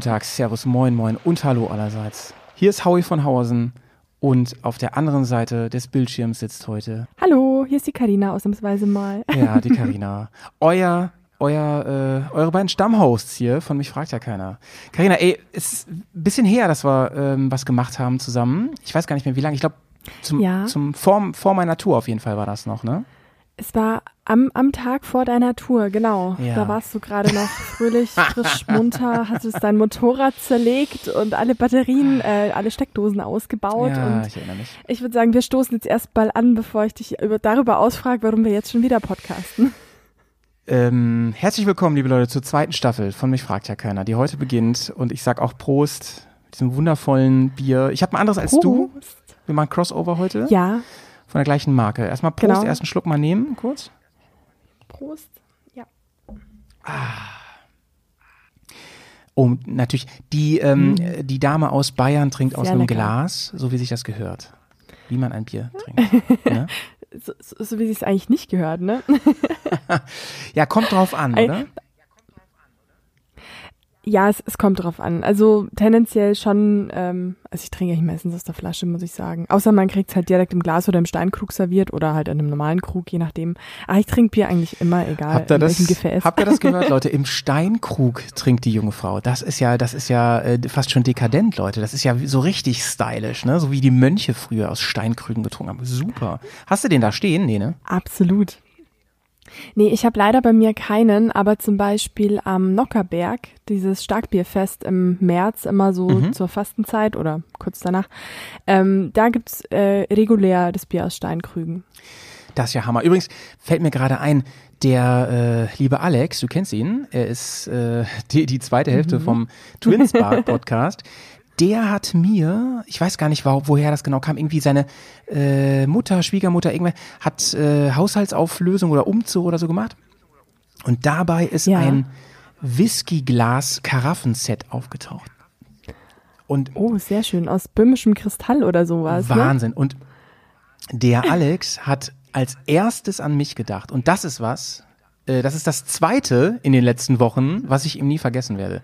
guten Tag, Servus, Moin, Moin und Hallo allerseits. Hier ist Howie von Hausen und auf der anderen Seite des Bildschirms sitzt heute. Hallo, hier ist die Karina ausnahmsweise mal. Ja, die Karina. Euer euer, äh, eure beiden Stammhosts hier, von mich fragt ja keiner. Karina, ey, es ist ein bisschen her, dass wir ähm, was gemacht haben zusammen. Ich weiß gar nicht mehr, wie lange. Ich glaube, zum, ja. zum vor, vor meiner Tour auf jeden Fall war das noch, ne? Es war am, am Tag vor deiner Tour, genau. Ja. Da warst du gerade noch fröhlich, frisch, munter, hast du dein Motorrad zerlegt und alle Batterien, äh, alle Steckdosen ausgebaut. Ja, ich erinnere mich. Ich würde sagen, wir stoßen jetzt erst mal an, bevor ich dich über, darüber ausfrage, warum wir jetzt schon wieder podcasten. Ähm, herzlich willkommen, liebe Leute, zur zweiten Staffel von Mich fragt ja keiner, die heute beginnt. Und ich sag auch Prost mit diesem wundervollen Bier. Ich habe ein anderes als Prost. du. Wir machen Crossover heute. Ja. Von der gleichen Marke. Erstmal Prost, genau. erst einen Schluck mal nehmen, kurz. Prost, ja. Ah. Oh, natürlich, die, ähm, hm. die Dame aus Bayern trinkt Sehr aus einem lecker. Glas, so wie sich das gehört. Wie man ein Bier trinkt. ja? so, so, so, wie es eigentlich nicht gehört, ne? ja, kommt drauf an, oder? Ja, es, es kommt drauf an. Also tendenziell schon, ähm, also ich trinke eigentlich meistens aus der Flasche, muss ich sagen. Außer man kriegt es halt direkt im Glas oder im Steinkrug serviert oder halt in einem normalen Krug, je nachdem. Aber ich trinke Bier eigentlich immer, egal habt ihr in das, welchem Gefäß. Habt ihr das gehört, Leute? Im Steinkrug trinkt die junge Frau. Das ist ja, das ist ja äh, fast schon dekadent, Leute. Das ist ja so richtig stylisch, ne? So wie die Mönche früher aus Steinkrügen getrunken haben. Super. Hast du den da stehen? Nee, ne? Absolut. Nee, ich habe leider bei mir keinen, aber zum Beispiel am Nockerberg, dieses Starkbierfest im März, immer so mhm. zur Fastenzeit oder kurz danach, ähm, da gibt's äh, regulär das Bier aus Steinkrügen. Das ist ja Hammer. Übrigens fällt mir gerade ein, der äh, liebe Alex, du kennst ihn, er ist äh, die, die zweite Hälfte mhm. vom Twins Bar Podcast der hat mir, ich weiß gar nicht, wo, woher das genau kam, irgendwie seine äh, Mutter, Schwiegermutter, irgendwer hat äh, Haushaltsauflösung oder Umzug oder so gemacht. Und dabei ist ja. ein Whiskyglas-Karaffenset aufgetaucht. Und oh, sehr schön. Aus böhmischem Kristall oder sowas. Ne? Wahnsinn. Ne? Und der Alex hat als erstes an mich gedacht. Und das ist was, äh, das ist das zweite in den letzten Wochen, was ich ihm nie vergessen werde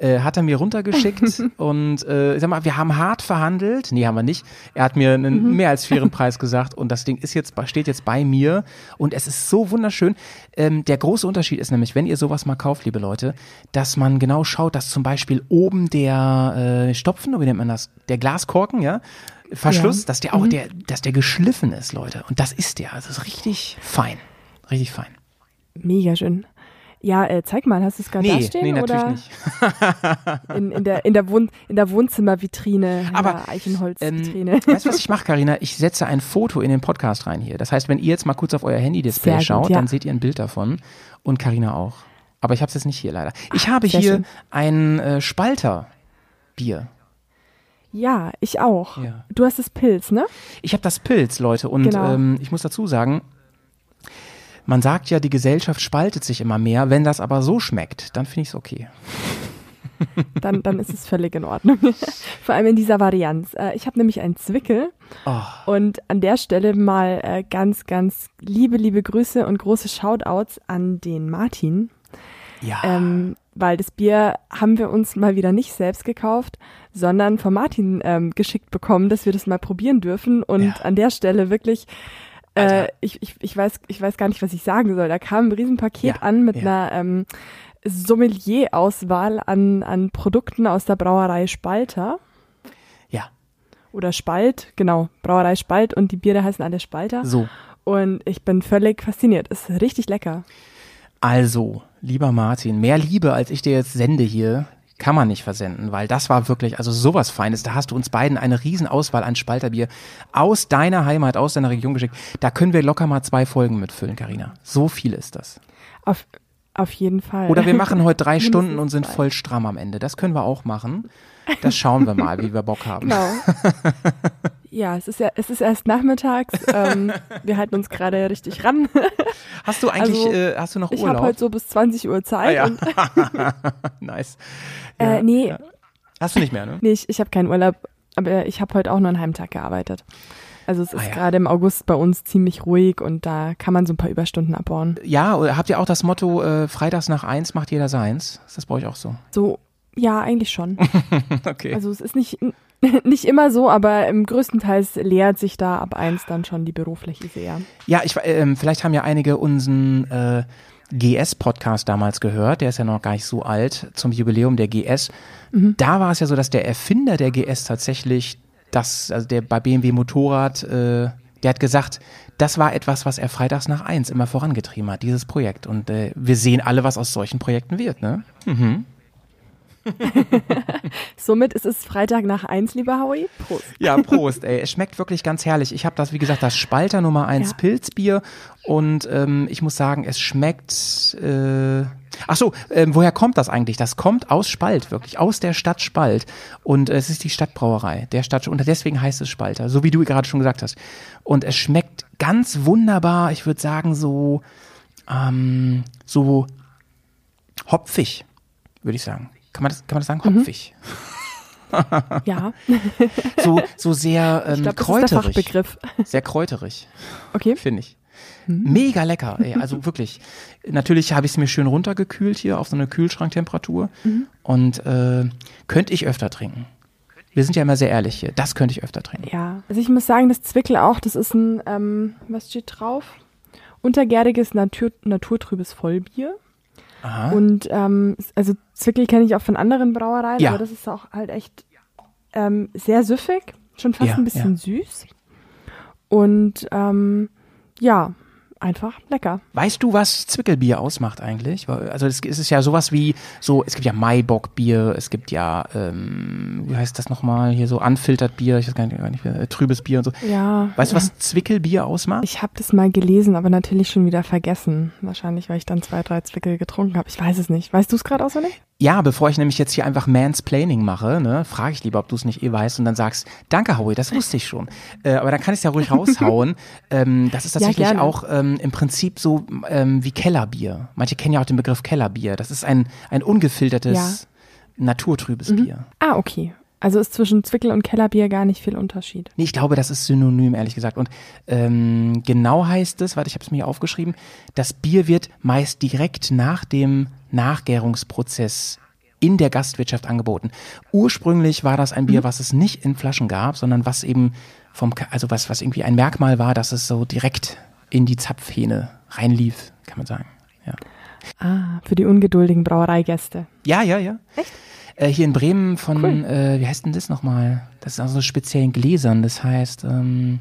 äh, hat er mir runtergeschickt und äh, sag mal, wir haben hart verhandelt. Nee, haben wir nicht. Er hat mir einen mhm. mehr als fairen Preis gesagt und das Ding ist jetzt, steht jetzt bei mir und es ist so wunderschön. Ähm, der große Unterschied ist nämlich, wenn ihr sowas mal kauft, liebe Leute, dass man genau schaut, dass zum Beispiel oben der äh, Stopfen, wie nennt man das, der Glaskorken, ja, Verschluss, ja. dass der auch mhm. der, dass der geschliffen ist, Leute. Und das ist der. Also ist richtig fein. Richtig fein. Mega schön. Ja, äh, zeig mal, hast du es gerade nee, da stehen? Nee, natürlich oder nicht. in, in, der, in, der Wohn in der Wohnzimmervitrine, Aber Eichenholzvitrine. Ähm, weißt du, was ich mache, Karina? Ich setze ein Foto in den Podcast rein hier. Das heißt, wenn ihr jetzt mal kurz auf euer Handy-Display schaut, ja. dann seht ihr ein Bild davon. Und Karina auch. Aber ich habe es jetzt nicht hier leider. Ich Ach, habe hier schön. ein äh, Spalter-Bier. Ja, ich auch. Ja. Du hast das Pilz, ne? Ich habe das Pilz, Leute. Und genau. ähm, ich muss dazu sagen, man sagt ja, die Gesellschaft spaltet sich immer mehr. Wenn das aber so schmeckt, dann finde ich es okay. Dann, dann ist es völlig in Ordnung. Vor allem in dieser Varianz. Äh, ich habe nämlich einen Zwickel. Oh. Und an der Stelle mal äh, ganz, ganz liebe, liebe Grüße und große Shoutouts an den Martin. Ja. Ähm, weil das Bier haben wir uns mal wieder nicht selbst gekauft, sondern von Martin ähm, geschickt bekommen, dass wir das mal probieren dürfen. Und ja. an der Stelle wirklich äh, ich, ich, ich, weiß, ich weiß gar nicht, was ich sagen soll. Da kam ein Riesenpaket ja, an mit ja. einer ähm, Sommelier-Auswahl an, an Produkten aus der Brauerei Spalter. Ja. Oder Spalt, genau. Brauerei Spalt und die Biere heißen alle Spalter. So. Und ich bin völlig fasziniert. Ist richtig lecker. Also, lieber Martin, mehr Liebe, als ich dir jetzt sende hier, kann man nicht versenden, weil das war wirklich, also sowas Feines. Da hast du uns beiden eine Riesenauswahl an Spalterbier aus deiner Heimat, aus deiner Region geschickt. Da können wir locker mal zwei Folgen mitfüllen, Karina. So viel ist das. Auf, auf jeden Fall. Oder wir machen heute drei Stunden und sind voll stramm am Ende. Das können wir auch machen. Das schauen wir mal, wie wir Bock haben. Genau. Ja, es ist ja, es ist erst nachmittags. Ähm, wir halten uns gerade richtig ran. Hast du eigentlich, also, äh, hast du noch ich Urlaub? Ich habe heute so bis 20 Uhr Zeit. Ah, ja. nice. Ja, äh, nee. Hast du nicht mehr, ne? Nee, ich, ich habe keinen Urlaub, aber ich habe heute auch nur einen Heimtag gearbeitet. Also es ist Ah, ja. gerade im August bei uns ziemlich ruhig und da kann man so ein paar Überstunden abbauen. Ja, oder habt ihr auch das Motto, äh, freitags nach eins macht jeder seins? Ist das bei euch auch so? So, ja, eigentlich schon. Okay. Also es ist nicht, nicht immer so, aber im größtenteils leert sich da ab eins dann schon die berufliche sehr. Ja, ich, ähm, vielleicht haben ja einige unseren äh, GS-Podcast damals gehört, der ist ja noch gar nicht so alt, zum Jubiläum der GS. Da war es ja so, dass der Erfinder der GS tatsächlich das, also der bei BMW Motorrad, äh, der hat gesagt, das war etwas, was er freitags nach eins immer vorangetrieben hat, dieses Projekt. Und äh, wir sehen alle, was aus solchen Projekten wird, ne? Somit ist es Freitag nach eins, lieber Howie. Prost. Ja, Prost, ey. Es schmeckt wirklich ganz herrlich. Ich habe das, wie gesagt, das Spalter Nummer 1 Ja. Pilzbier und ähm, ich muss sagen, es schmeckt. Äh, ach so, ähm, woher kommt das eigentlich? Das kommt aus Spalt, wirklich, aus der Stadt Spalt. Und äh, es ist die Stadtbrauerei, der Stadt, und deswegen heißt es Spalter, so wie du gerade schon gesagt hast. Und es schmeckt ganz wunderbar, ich würde sagen, so, ähm, so hopfig, würde ich sagen. Kann man das, kann man das sagen? Mhm. Hopfig. Ja, So, so sehr ähm, ich glaube, das ist der kräuterig. Fachbegriff. Sehr kräuterig, Okay. finde ich. Mega lecker, ey. Also wirklich. Natürlich habe ich es mir schön runtergekühlt hier auf so eine Kühlschranktemperatur. Und äh, könnte ich öfter trinken. Wir sind ja immer sehr ehrlich hier. Das könnte ich öfter trinken. Ja, also ich muss sagen, das Zwickel auch, das ist ein, ähm, was steht drauf? Untergäriges Natur, naturtrübes Vollbier. Aha. Und ähm, also Zwickel kenne ich auch von anderen Brauereien, Ja. aber das ist auch halt echt ähm, sehr süffig, schon fast Ja, ein bisschen süß. Und ähm, ja, einfach lecker. Weißt du, was Zwickelbier ausmacht eigentlich? Also es, ist ja sowas wie so, es gibt ja Maibockbier, es gibt ja, ähm, wie heißt das nochmal, hier so unfiltert Bier, ich weiß gar nicht, gar nicht äh, trübes Bier und so. Ja. Weißt du, ja. was Zwickelbier ausmacht? Ich habe das mal gelesen, aber natürlich schon wieder vergessen. Wahrscheinlich, weil ich dann zwei, drei Zwickel getrunken habe. Ich weiß es nicht. Weißt du es gerade auswendig? Ja, bevor ich nämlich jetzt hier einfach Mansplaining mache, ne, frage ich lieber, ob du es nicht eh weißt und dann sagst, danke Howie, das wusste ich schon. Äh, aber dann kann ich es ja ruhig raushauen. ähm, das ist Ja, tatsächlich gerne. auch ähm, im Prinzip so ähm, wie Kellerbier. Manche kennen ja auch den Begriff Kellerbier. Das ist ein, ein ungefiltertes, naturtrübes Bier. Ah, okay. Also ist zwischen Zwickel und Kellerbier gar nicht viel Unterschied. Nee, ich glaube, das ist synonym, ehrlich gesagt. Und ähm, genau heißt es, warte, ich habe es mir hier aufgeschrieben, das Bier wird meist direkt nach dem Nachgärungsprozess in der Gastwirtschaft angeboten. Ursprünglich war das ein Bier, was es nicht in Flaschen gab, sondern was eben vom, also was, was irgendwie ein Merkmal war, dass es so direkt in die Zapfhähne reinlief, kann man sagen. Ja, Ah, für die ungeduldigen Brauereigäste. ja, ja. ja. Echt? Äh, hier in Bremen von, Cool. äh, wie heißt denn das nochmal? Das ist aus so speziellen Gläsern. Das heißt, ähm,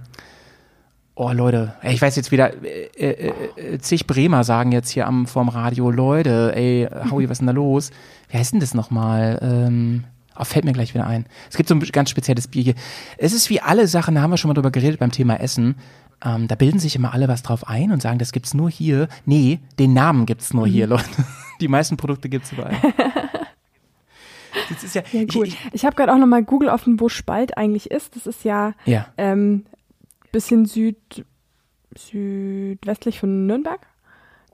oh Leute, ey, ich weiß jetzt wieder, äh, äh, äh, zig Bremer sagen jetzt hier am vorm Radio, Leute, ey, Howie, was ist denn da los? Wie heißt denn das nochmal? Ähm, oh, fällt mir gleich wieder ein. Es gibt so ein ganz spezielles Bier hier. Es ist wie alle Sachen, da haben wir schon mal drüber geredet beim Thema Essen. Ähm, da bilden sich immer alle was drauf ein und sagen, das gibt's nur hier. Nee, den Namen gibt's nur hier, Leute. Die meisten Produkte gibt's überall. Das ist ja, Ja, cool. ich, Ich, ich, habe gerade auch nochmal Google offen, wo Spalt eigentlich ist. Das ist ja ja, ähm, bisschen süd, südwestlich von Nürnberg.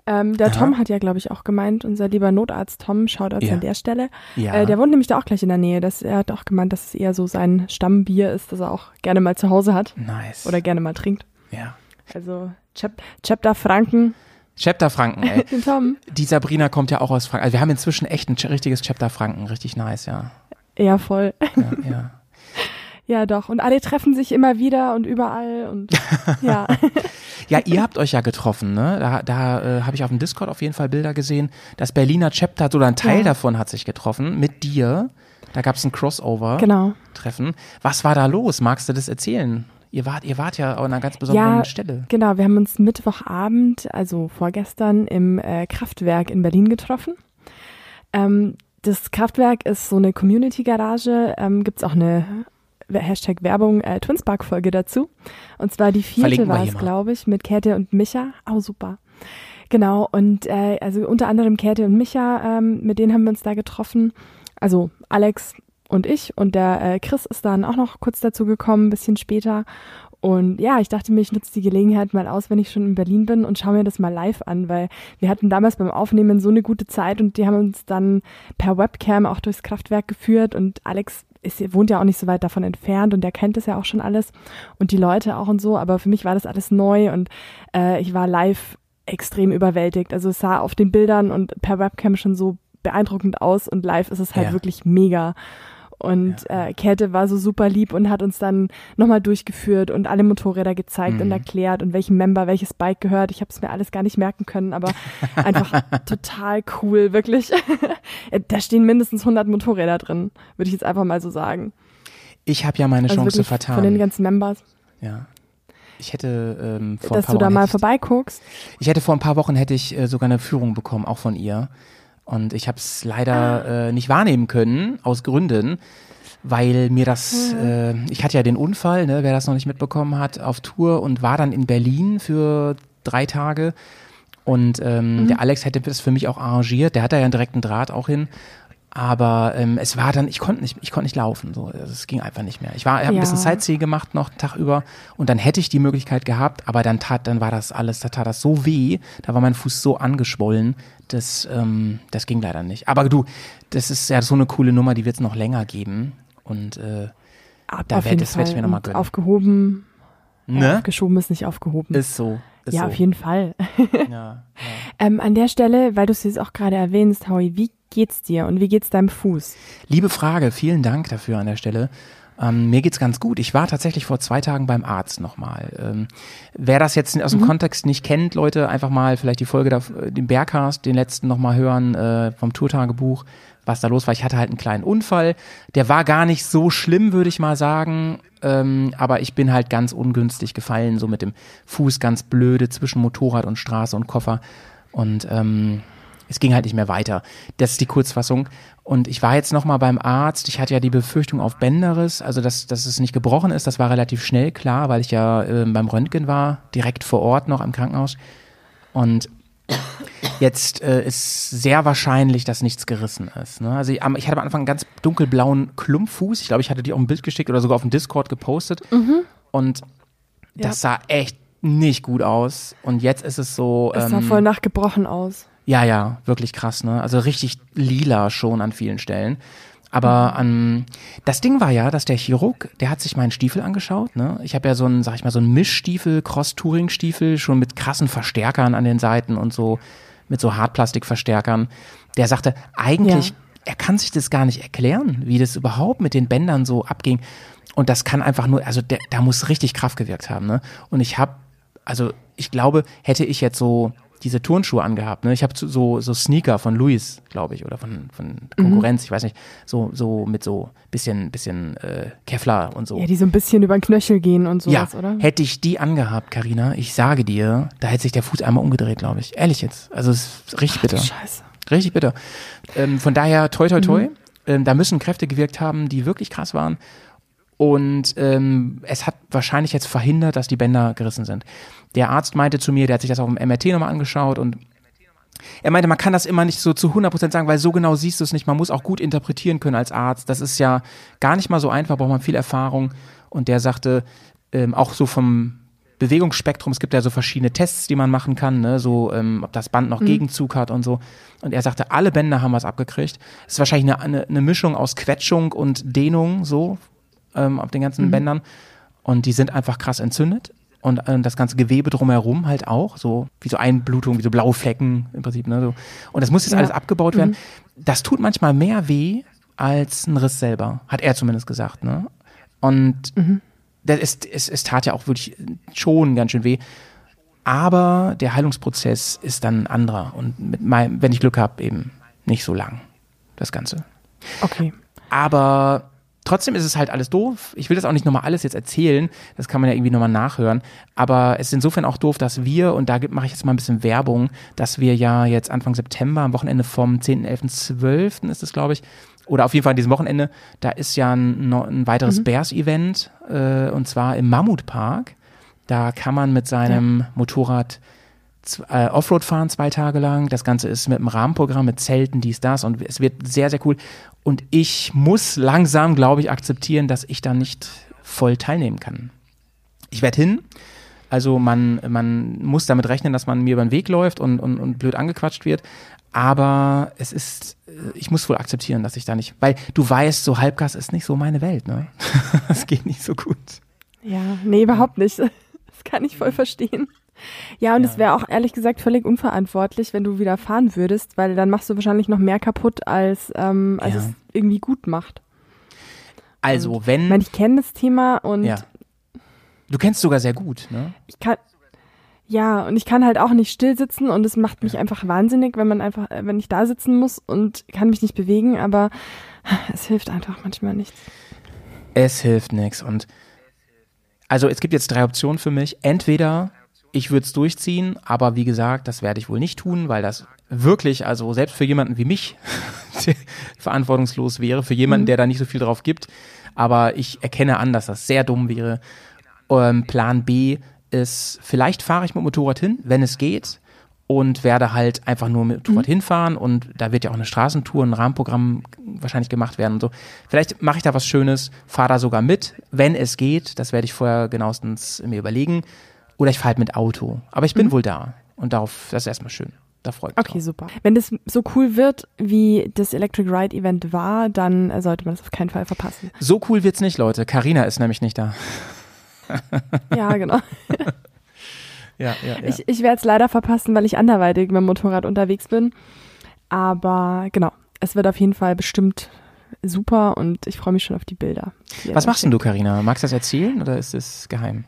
Ähm, der Aha. Tom hat ja, glaube ich, auch gemeint, unser lieber Notarzt Tom, Shoutouts Ja. an der Stelle. ja. Äh, der wohnt nämlich da auch gleich in der Nähe. Das, er hat auch gemeint, dass es eher so sein Stammbier ist, das er auch gerne mal zu Hause hat nice. oder gerne mal trinkt. Ja. Also Chap Chapter Franken, Chapter Franken, ey. den Tom. Die Sabrina kommt ja auch aus Franken. Also wir haben inzwischen echt ein ch- richtiges Chapter Franken. Richtig nice, ja. Ja, voll. Ja, ja. Ja, doch. Und alle treffen sich immer wieder und überall und ja. ja ihr habt euch ja getroffen, ne? Da, da äh, habe ich auf dem Discord auf jeden Fall Bilder gesehen. Das Berliner Chapter, oder ein Teil Ja. davon hat sich getroffen mit dir. Da gab es ein Crossover-Treffen. Genau. Was war da los? Magst du das erzählen? Ihr wart, ihr wart ja an einer ganz besonderen Ja, Stelle. Genau, wir haben uns Mittwochabend, also vorgestern, im äh, Kraftwerk in Berlin getroffen. Ähm, das Kraftwerk ist so eine Community-Garage, ähm, gibt's auch eine Hashtag Werbung äh, Twinspark-Folge dazu. Und zwar die vierte war es, glaube ich, mit Käthe und Micha. Oh, super. Genau, und äh, also unter anderem Käthe und Micha, ähm, mit denen haben wir uns da getroffen. Also Alex und ich und der äh, Chris ist dann auch noch kurz dazu gekommen, ein bisschen später. Und ja, ich dachte mir, ich nutze die Gelegenheit mal aus, wenn ich schon in Berlin bin und schaue mir das mal live an, weil wir hatten damals beim Aufnehmen so eine gute Zeit und die haben uns dann per Webcam auch durchs Kraftwerk geführt und Alex ist, wohnt ja auch nicht so weit davon entfernt und der kennt das ja auch schon alles und die Leute auch und so, aber für mich war das alles neu und äh, ich war live extrem überwältigt. Also es sah auf den Bildern und per Webcam schon so beeindruckend aus und live ist es halt ja. wirklich mega. Und ja. äh, Käthe war so super lieb und hat uns dann nochmal durchgeführt und alle Motorräder gezeigt mhm. und erklärt und welchem Member welches Bike gehört. Ich habe es mir alles gar nicht merken können, aber einfach total cool, wirklich. da stehen mindestens 100 Motorräder drin, würde ich jetzt einfach mal so sagen. Ich habe ja meine also Chance vertan. Von den ganzen Members. Ja. Ich hätte ähm, vor Dass ein paar du da Wochen mal vorbeiguckst. Ich hätte vor ein paar Wochen hätte ich äh, sogar eine Führung bekommen, auch von ihr. Und ich habe es leider ah. äh, nicht wahrnehmen können, aus Gründen, weil mir das, mhm. äh, ich hatte ja den Unfall, ne, wer das noch nicht mitbekommen hat, auf Tour und war dann in Berlin für drei Tage. Und ähm, mhm. der Alex hätte das für mich auch arrangiert. Der hat da ja einen direkten Draht auch hin. Aber ähm, es war dann, ich konnte nicht, ich konnte nicht laufen. So, also es ging einfach nicht mehr. Ich war, ich habe ja. ein bisschen Sightseeing gemacht noch Tag über und dann hätte ich die Möglichkeit gehabt, aber dann tat, dann war das alles, da tat das so weh, da war mein Fuß so angeschwollen, das, ähm, das ging leider nicht. Aber du, das ist ja so eine coole Nummer, die wird es noch länger geben und äh, Ab, da werde werd ich mir nochmal gönnen. Aufgehoben, ne? aufgeschoben ist nicht aufgehoben. Ist so. Ist ja, so. auf jeden Fall. ja, ja. Ähm, an der Stelle, weil du es jetzt auch gerade erwähnst, Howie, wie geht's dir und wie geht's deinem Fuß? Liebe Frage, vielen Dank dafür an der Stelle. Ähm, mir geht's ganz gut. Ich war tatsächlich vor zwei Tagen beim Arzt nochmal. Ähm, wer das jetzt aus dem mhm. Kontext nicht kennt, Leute, einfach mal vielleicht die Folge, da, den Bergcast, den letzten nochmal hören äh, vom Tourtagebuch, was da los war. Ich hatte halt einen kleinen Unfall. Der war gar nicht so schlimm, würde ich mal sagen. Ähm, aber ich bin halt ganz ungünstig gefallen, so mit dem Fuß ganz blöde zwischen Motorrad und Straße und Koffer. Und ähm, es ging halt nicht mehr weiter. Das ist die Kurzfassung. Und ich war jetzt nochmal beim Arzt. Ich hatte ja die Befürchtung auf Bänderes, also dass, dass es nicht gebrochen ist. Das war relativ schnell klar, weil ich ja äh, beim Röntgen war, direkt vor Ort noch am Krankenhaus. Und jetzt äh, ist sehr wahrscheinlich, dass nichts gerissen ist. Ne? Also ich, ich, hatte am Anfang einen ganz dunkelblauen Klumpfuß. Ich glaube, ich hatte die auch ein Bild geschickt oder sogar auf dem Discord gepostet. Mhm. Und das ja. sah echt nicht gut aus. Und jetzt ist es so. Es sah ähm, voll nachgebrochen aus. Ja, ja, wirklich krass, ne? Also richtig lila schon an vielen Stellen. Aber an das Ding war ja, dass der Chirurg, der hat sich meinen Stiefel angeschaut. Ne? Ich habe ja so einen, sag ich mal, so einen Mischstiefel, Cross-Touring-Stiefel, schon mit krassen Verstärkern an den Seiten und so, mit so Hartplastikverstärkern. Der sagte, eigentlich, ja. er kann sich das gar nicht erklären, wie das überhaupt mit den Bändern so abging. Und das kann einfach nur, also der, da muss richtig Kraft gewirkt haben. Ne? Und ich habe, also ich glaube, hätte ich jetzt so diese Turnschuhe angehabt. Ne? Ich habe so, so Sneaker von Louis, glaube ich, oder von, von Konkurrenz, mhm. ich weiß nicht, so, so mit so bisschen, bisschen äh, Kevlar und so. Ja, die so ein bisschen über den Knöchel gehen und sowas, ja, oder? Hätte ich die angehabt, Karina, ich sage dir, da hätte sich der Fuß einmal umgedreht, glaube ich. Ehrlich jetzt. Also es ist richtig Ach, bitter. Scheiße. Richtig bitter. Ähm, von daher, toi toi toi. Mhm. Ähm, da müssen Kräfte gewirkt haben, die wirklich krass waren. Und ähm, es hat wahrscheinlich jetzt verhindert, dass die Bänder gerissen sind. Der Arzt meinte zu mir, der hat sich das auch im MRT nochmal angeschaut und er meinte, man kann das immer nicht so zu 100% sagen, weil so genau siehst du es nicht. Man muss auch gut interpretieren können als Arzt. Das ist ja gar nicht mal so einfach, braucht man viel Erfahrung. Und der sagte, ähm, auch so vom Bewegungsspektrum, es gibt ja so verschiedene Tests, die man machen kann, ne? so ähm, ob das Band noch mhm. Gegenzug hat und so. Und er sagte, alle Bänder haben was abgekriegt. Es ist wahrscheinlich eine, eine, eine Mischung aus Quetschung und Dehnung, so ähm, auf den ganzen mhm. Bändern. Und die sind einfach krass entzündet und äh, das ganze Gewebe drumherum halt auch, so wie so Einblutung, wie so blaue Flecken im Prinzip. Ne, so. Und das muss jetzt ja. alles abgebaut werden. Mhm. Das tut manchmal mehr weh als ein Riss selber, hat er zumindest gesagt. Ne? Und mhm. das ist, es, es tat ja auch wirklich schon ganz schön weh. Aber der Heilungsprozess ist dann ein anderer und mit meinem, wenn ich Glück habe, eben nicht so lang, das Ganze. Okay. Aber Trotzdem ist es halt alles doof. Ich will das auch nicht nochmal alles jetzt erzählen. Das kann man ja irgendwie nochmal nachhören. Aber es ist insofern auch doof, dass wir, und da mache ich jetzt mal ein bisschen Werbung, dass wir ja jetzt Anfang September, am Wochenende vom 10., 11., 12. ist es, glaube ich, oder auf jeden Fall an diesem Wochenende, da ist ja ein, ein weiteres mhm. Bears-Event, äh, und zwar im Mammutpark. Da kann man mit seinem ja. Motorrad äh, Offroad fahren zwei Tage lang. Das Ganze ist mit einem Rahmenprogramm, mit Zelten, dies, das und es wird sehr, sehr cool. Und ich muss langsam, glaube ich, akzeptieren, dass ich da nicht voll teilnehmen kann. ich werde hin. Also man, man muss damit rechnen, dass man mir über den Weg läuft und, und, und blöd angequatscht wird. Aber es ist, äh, ich muss wohl akzeptieren, dass ich da nicht, weil du weißt, so Halbgas ist nicht so meine Welt, ne? Das geht nicht so gut. Ja, nee, überhaupt nicht. Das kann ich voll verstehen. Ja, und ja. es wäre auch ehrlich gesagt völlig unverantwortlich, wenn du wieder fahren würdest, weil dann machst du wahrscheinlich noch mehr kaputt, als, ähm, als ja. es irgendwie gut macht. Also, und, wenn. Ich meine, ich kenne das Thema und. Ja. Du kennst sogar sehr gut, ne? Ich kann. Ja, und ich kann halt auch nicht still sitzen und es macht mich ja. einfach wahnsinnig, wenn man einfach, äh, wenn ich da sitzen muss und kann mich nicht bewegen, aber es hilft einfach manchmal nichts. Es hilft nichts und also es gibt jetzt drei Optionen für mich. Entweder ich würde es durchziehen, aber wie gesagt, das werde ich wohl nicht tun, weil das wirklich, also selbst für jemanden wie mich, verantwortungslos wäre, für jemanden, mhm. der da nicht so viel drauf gibt. Aber ich erkenne an, dass das sehr dumm wäre. Ähm, Plan B ist, vielleicht fahre ich mit dem Motorrad hin, wenn es geht, und werde halt einfach nur mit dem Motorrad mhm. hinfahren und da wird ja auch eine Straßentour, ein Rahmenprogramm wahrscheinlich gemacht werden und so. Vielleicht mache ich da was Schönes, fahre da sogar mit, wenn es geht. Das werde ich vorher genauestens mir überlegen. Oder ich fahre halt mit Auto. Aber ich bin mhm. wohl da. Und darauf, das ist erstmal schön. Da freut mich. Okay, drauf. super. Wenn das so cool wird, wie das Electric Ride Event war, dann sollte man das auf keinen Fall verpassen. So cool wird's nicht, Leute. Carina ist nämlich nicht da. ja, genau. ja, ja, ja. Ich, ich werde es leider verpassen, weil ich anderweitig mit dem Motorrad unterwegs bin. Aber genau, es wird auf jeden Fall bestimmt super und ich freue mich schon auf die Bilder. Die Was machst denn du, Carina? Magst du das erzählen oder ist es geheim?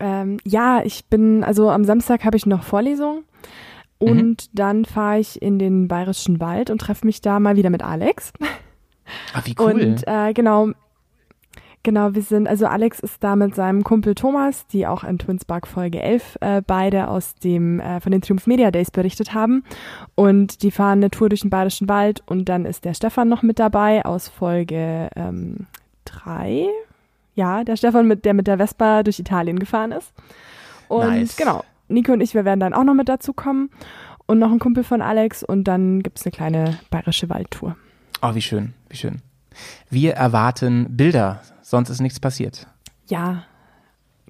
Ähm, ja, ich bin, also am Samstag habe ich noch Vorlesung und mhm. dann fahre ich in den Bayerischen Wald und treffe mich da mal wieder mit Alex. Ah, wie cool. Und äh, genau, genau, wir sind, also Alex ist da mit seinem Kumpel Thomas, die auch in Twinspark Folge 11 äh, beide aus dem, äh, von den Triumph Media Days berichtet haben. Und die fahren eine Tour durch den Bayerischen Wald und dann ist der Stefan noch mit dabei aus Folge ähm, 3, ja, der Stefan, mit, der mit der Vespa durch Italien gefahren ist. Und nice. genau, Nico und ich, wir werden dann auch noch mit dazu kommen. Und noch ein Kumpel von Alex und dann gibt es eine kleine bayerische Waldtour. Oh, wie schön, wie schön. Wir erwarten Bilder, sonst ist nichts passiert. Ja,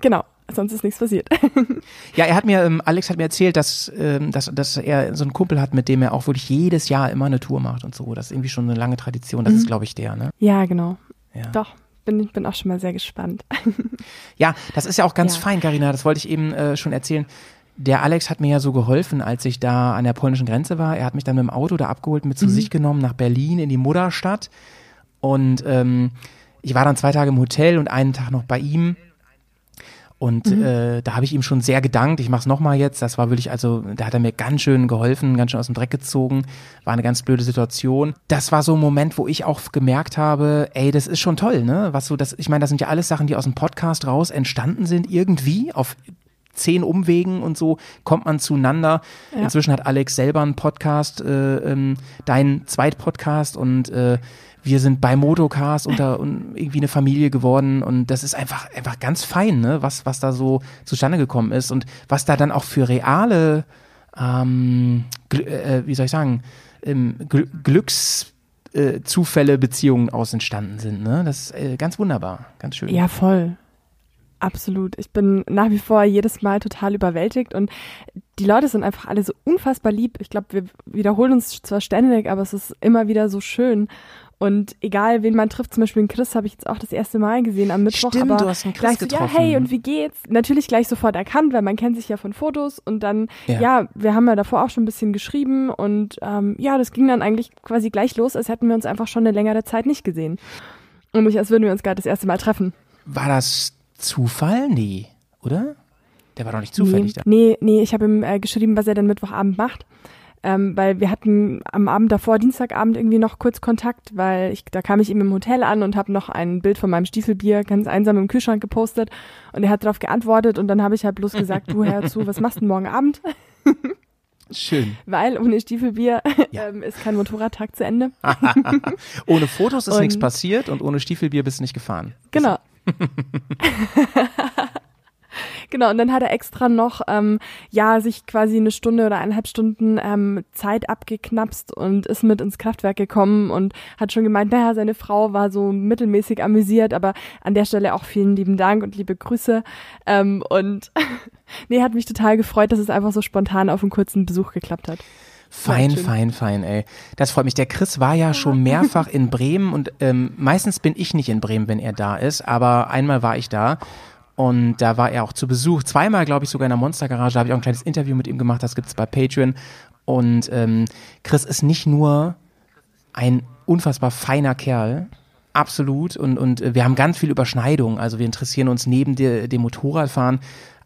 genau sonst ist nichts passiert. ja, er hat mir, ähm, Alex hat mir erzählt, dass, ähm, dass, dass er so einen Kumpel hat, mit dem er auch wirklich jedes Jahr immer eine Tour macht und so. Das ist irgendwie schon eine lange Tradition. Das mhm. ist, glaube ich, der, ne? Ja, genau. Ja. Doch, bin, bin auch schon mal sehr gespannt. ja, das ist ja auch ganz ja. fein, Karina. Das wollte ich eben äh, schon erzählen. Der Alex hat mir ja so geholfen, als ich da an der polnischen Grenze war. Er hat mich dann mit dem Auto da abgeholt, mit zu mhm. sich genommen nach Berlin in die Mutterstadt. Und ähm, ich war dann zwei Tage im Hotel und einen Tag noch bei ihm. Und mhm. äh, da habe ich ihm schon sehr gedankt. Ich mache es nochmal jetzt. Das war wirklich, also, da hat er mir ganz schön geholfen, ganz schön aus dem Dreck gezogen. War eine ganz blöde Situation. Das war so ein Moment, wo ich auch gemerkt habe, ey, das ist schon toll, ne? Was so, das, ich meine, das sind ja alles Sachen, die aus dem Podcast raus entstanden sind, irgendwie auf zehn Umwegen und so kommt man zueinander. Ja. Inzwischen hat Alex selber einen Podcast, äh, ähm, dein Zweitpodcast und äh, wir sind bei Motocars unter und irgendwie eine Familie geworden und das ist einfach einfach ganz fein, ne, was was da so zustande gekommen ist und was da dann auch für reale, ähm, äh, wie soll ich sagen, ähm, Gl Glückszufälle, äh, Beziehungen aus entstanden sind, ne? Das ist äh, ganz wunderbar, ganz schön. Ja, voll. Absolut. Ich bin nach wie vor jedes Mal total überwältigt und die Leute sind einfach alle so unfassbar lieb. Ich glaube, wir wiederholen uns zwar ständig, aber es ist immer wieder so schön. Und egal, wen man trifft, zum Beispiel einen Chris habe ich jetzt auch das erste Mal gesehen am Mittwoch. Stimmt, aber du hast einen Chris gleich getroffen. So, ja, hey, und wie geht's? Natürlich gleich sofort erkannt, weil man kennt sich ja von Fotos. Und dann, ja, ja wir haben ja davor auch schon ein bisschen geschrieben. Und ähm, ja, das ging dann eigentlich quasi gleich los, als hätten wir uns einfach schon eine längere Zeit nicht gesehen. Und nicht, als würden wir uns gerade das erste Mal treffen. War das Zufall? Nee, oder? Der war doch nicht zufällig nee, da. Nee, nee, ich habe ihm äh, geschrieben, was er dann Mittwochabend macht ähm, weil wir hatten am Abend davor, Dienstagabend, irgendwie noch kurz Kontakt, weil ich, da kam ich ihm im Hotel an und habe noch ein Bild von meinem Stiefelbier ganz einsam im Kühlschrank gepostet und er hat darauf geantwortet und dann habe ich halt bloß gesagt, du hör zu, was machst du morgen Abend? Schön. Weil ohne Stiefelbier ja. ähm, ist kein Motorradtag zu Ende. ohne Fotos ist nichts passiert und ohne Stiefelbier bist du nicht gefahren. Genau. Genau, und dann hat er extra noch, ähm, ja, sich quasi eine Stunde oder eineinhalb Stunden ähm, Zeit abgeknapst und ist mit ins Kraftwerk gekommen und hat schon gemeint, naja, seine Frau war so mittelmäßig amüsiert, aber an der Stelle auch vielen lieben Dank und liebe Grüße. Ähm, und nee, hat mich total gefreut, dass es einfach so spontan auf einen kurzen Besuch geklappt hat. Fein, fein, fein, ey. Das freut mich. Der Chris war ja schon mehrfach in Bremen und ähm, meistens bin ich nicht in Bremen, wenn er da ist, aber einmal war ich da und da war er auch zu Besuch. Zweimal, glaube ich, sogar in der Monstergarage. Da habe ich auch ein kleines Interview mit ihm gemacht. Das gibt's bei Patreon. Und ähm, Chris ist nicht nur ein unfassbar feiner Kerl, absolut. Und, und wir haben ganz viel Überschneidung. Also wir interessieren uns neben der, dem Motorradfahren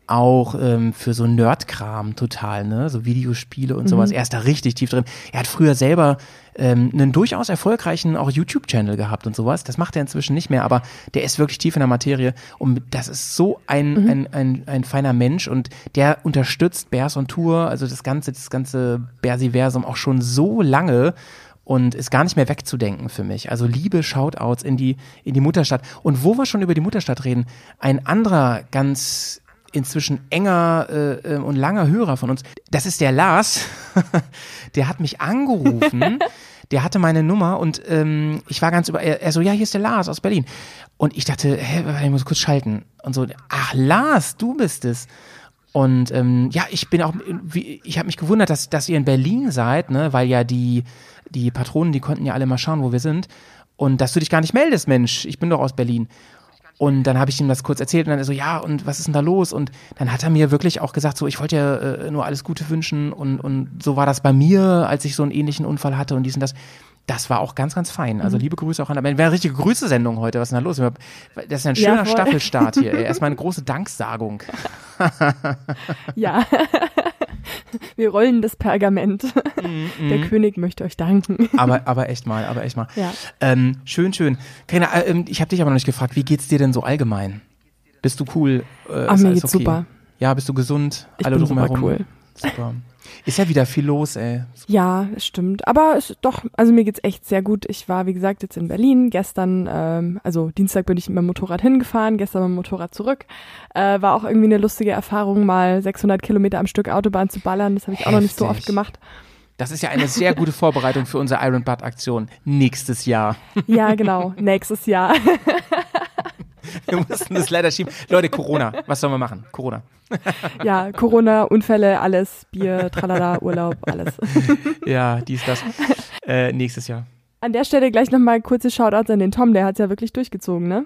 auch ähm, für so Nerdkram total, ne? So Videospiele und sowas. Mhm. Er ist da richtig tief drin. Er hat früher selber ähm, einen durchaus erfolgreichen auch YouTube-Channel gehabt und sowas. Das macht er inzwischen nicht mehr, aber der ist wirklich tief in der Materie. Und das ist so ein, mhm. ein, ein, ein feiner Mensch und der unterstützt Bears on Tour, also das ganze, das ganze Bersiversum auch schon so lange und ist gar nicht mehr wegzudenken für mich. Also liebe Shoutouts in die, in die Mutterstadt. Und wo wir schon über die Mutterstadt reden, ein anderer ganz inzwischen enger äh, äh, und langer Hörer von uns. Das ist der Lars. der hat mich angerufen. der hatte meine Nummer und ähm, ich war ganz über. Er, er so, ja, hier ist der Lars aus Berlin. Und ich dachte, hä, ich muss kurz schalten. Und so, ach Lars, du bist es. Und ähm, ja, ich bin auch, wie, ich habe mich gewundert, dass, dass ihr in Berlin seid, ne, weil ja die, die Patronen, die konnten ja alle mal schauen, wo wir sind. Und dass du dich gar nicht meldest, Mensch, ich bin doch aus Berlin. Und dann habe ich ihm das kurz erzählt und dann er so, ja, und was ist denn da los? Und dann hat er mir wirklich auch gesagt, so, ich wollte ja äh, nur alles Gute wünschen und, und so war das bei mir, als ich so einen ähnlichen Unfall hatte und dies und das. Das war auch ganz, ganz fein. Also mhm. liebe Grüße auch an, wäre eine richtige Grüßesendung heute. Was ist denn da los? Das ist ein schöner ja, Staffelstart hier. Erstmal eine große Danksagung. ja. Wir rollen das Pergament. Mm, mm. Der König möchte euch danken. Aber, aber echt mal, aber echt mal. Ja. Ähm, schön, schön. Carina, äh, ich habe dich aber noch nicht gefragt, wie geht's dir denn so allgemein? Bist du cool? Äh, Ach, mir geht's okay? super. Ja, bist du gesund? Ich Alle bin drumherum? Super cool. Super. Ist ja wieder viel los, ey. Ja, stimmt. Aber es, doch, also mir geht's echt sehr gut. Ich war, wie gesagt, jetzt in Berlin. Gestern, ähm, also Dienstag bin ich mit meinem Motorrad hingefahren, gestern mit dem Motorrad zurück. Äh, war auch irgendwie eine lustige Erfahrung, mal 600 Kilometer am Stück Autobahn zu ballern. Das habe ich Heftig. auch noch nicht so oft gemacht. Das ist ja eine sehr gute Vorbereitung für unsere Iron Butt Aktion nächstes Jahr. Ja, genau, nächstes Jahr. Wir mussten das leider schieben. Leute, Corona, was sollen wir machen? Corona. Ja, Corona, Unfälle, alles, Bier, tralala, Urlaub, alles. Ja, dies, das. Äh, nächstes Jahr. An der Stelle gleich nochmal kurze Shoutouts an den Tom, der hat es ja wirklich durchgezogen, ne?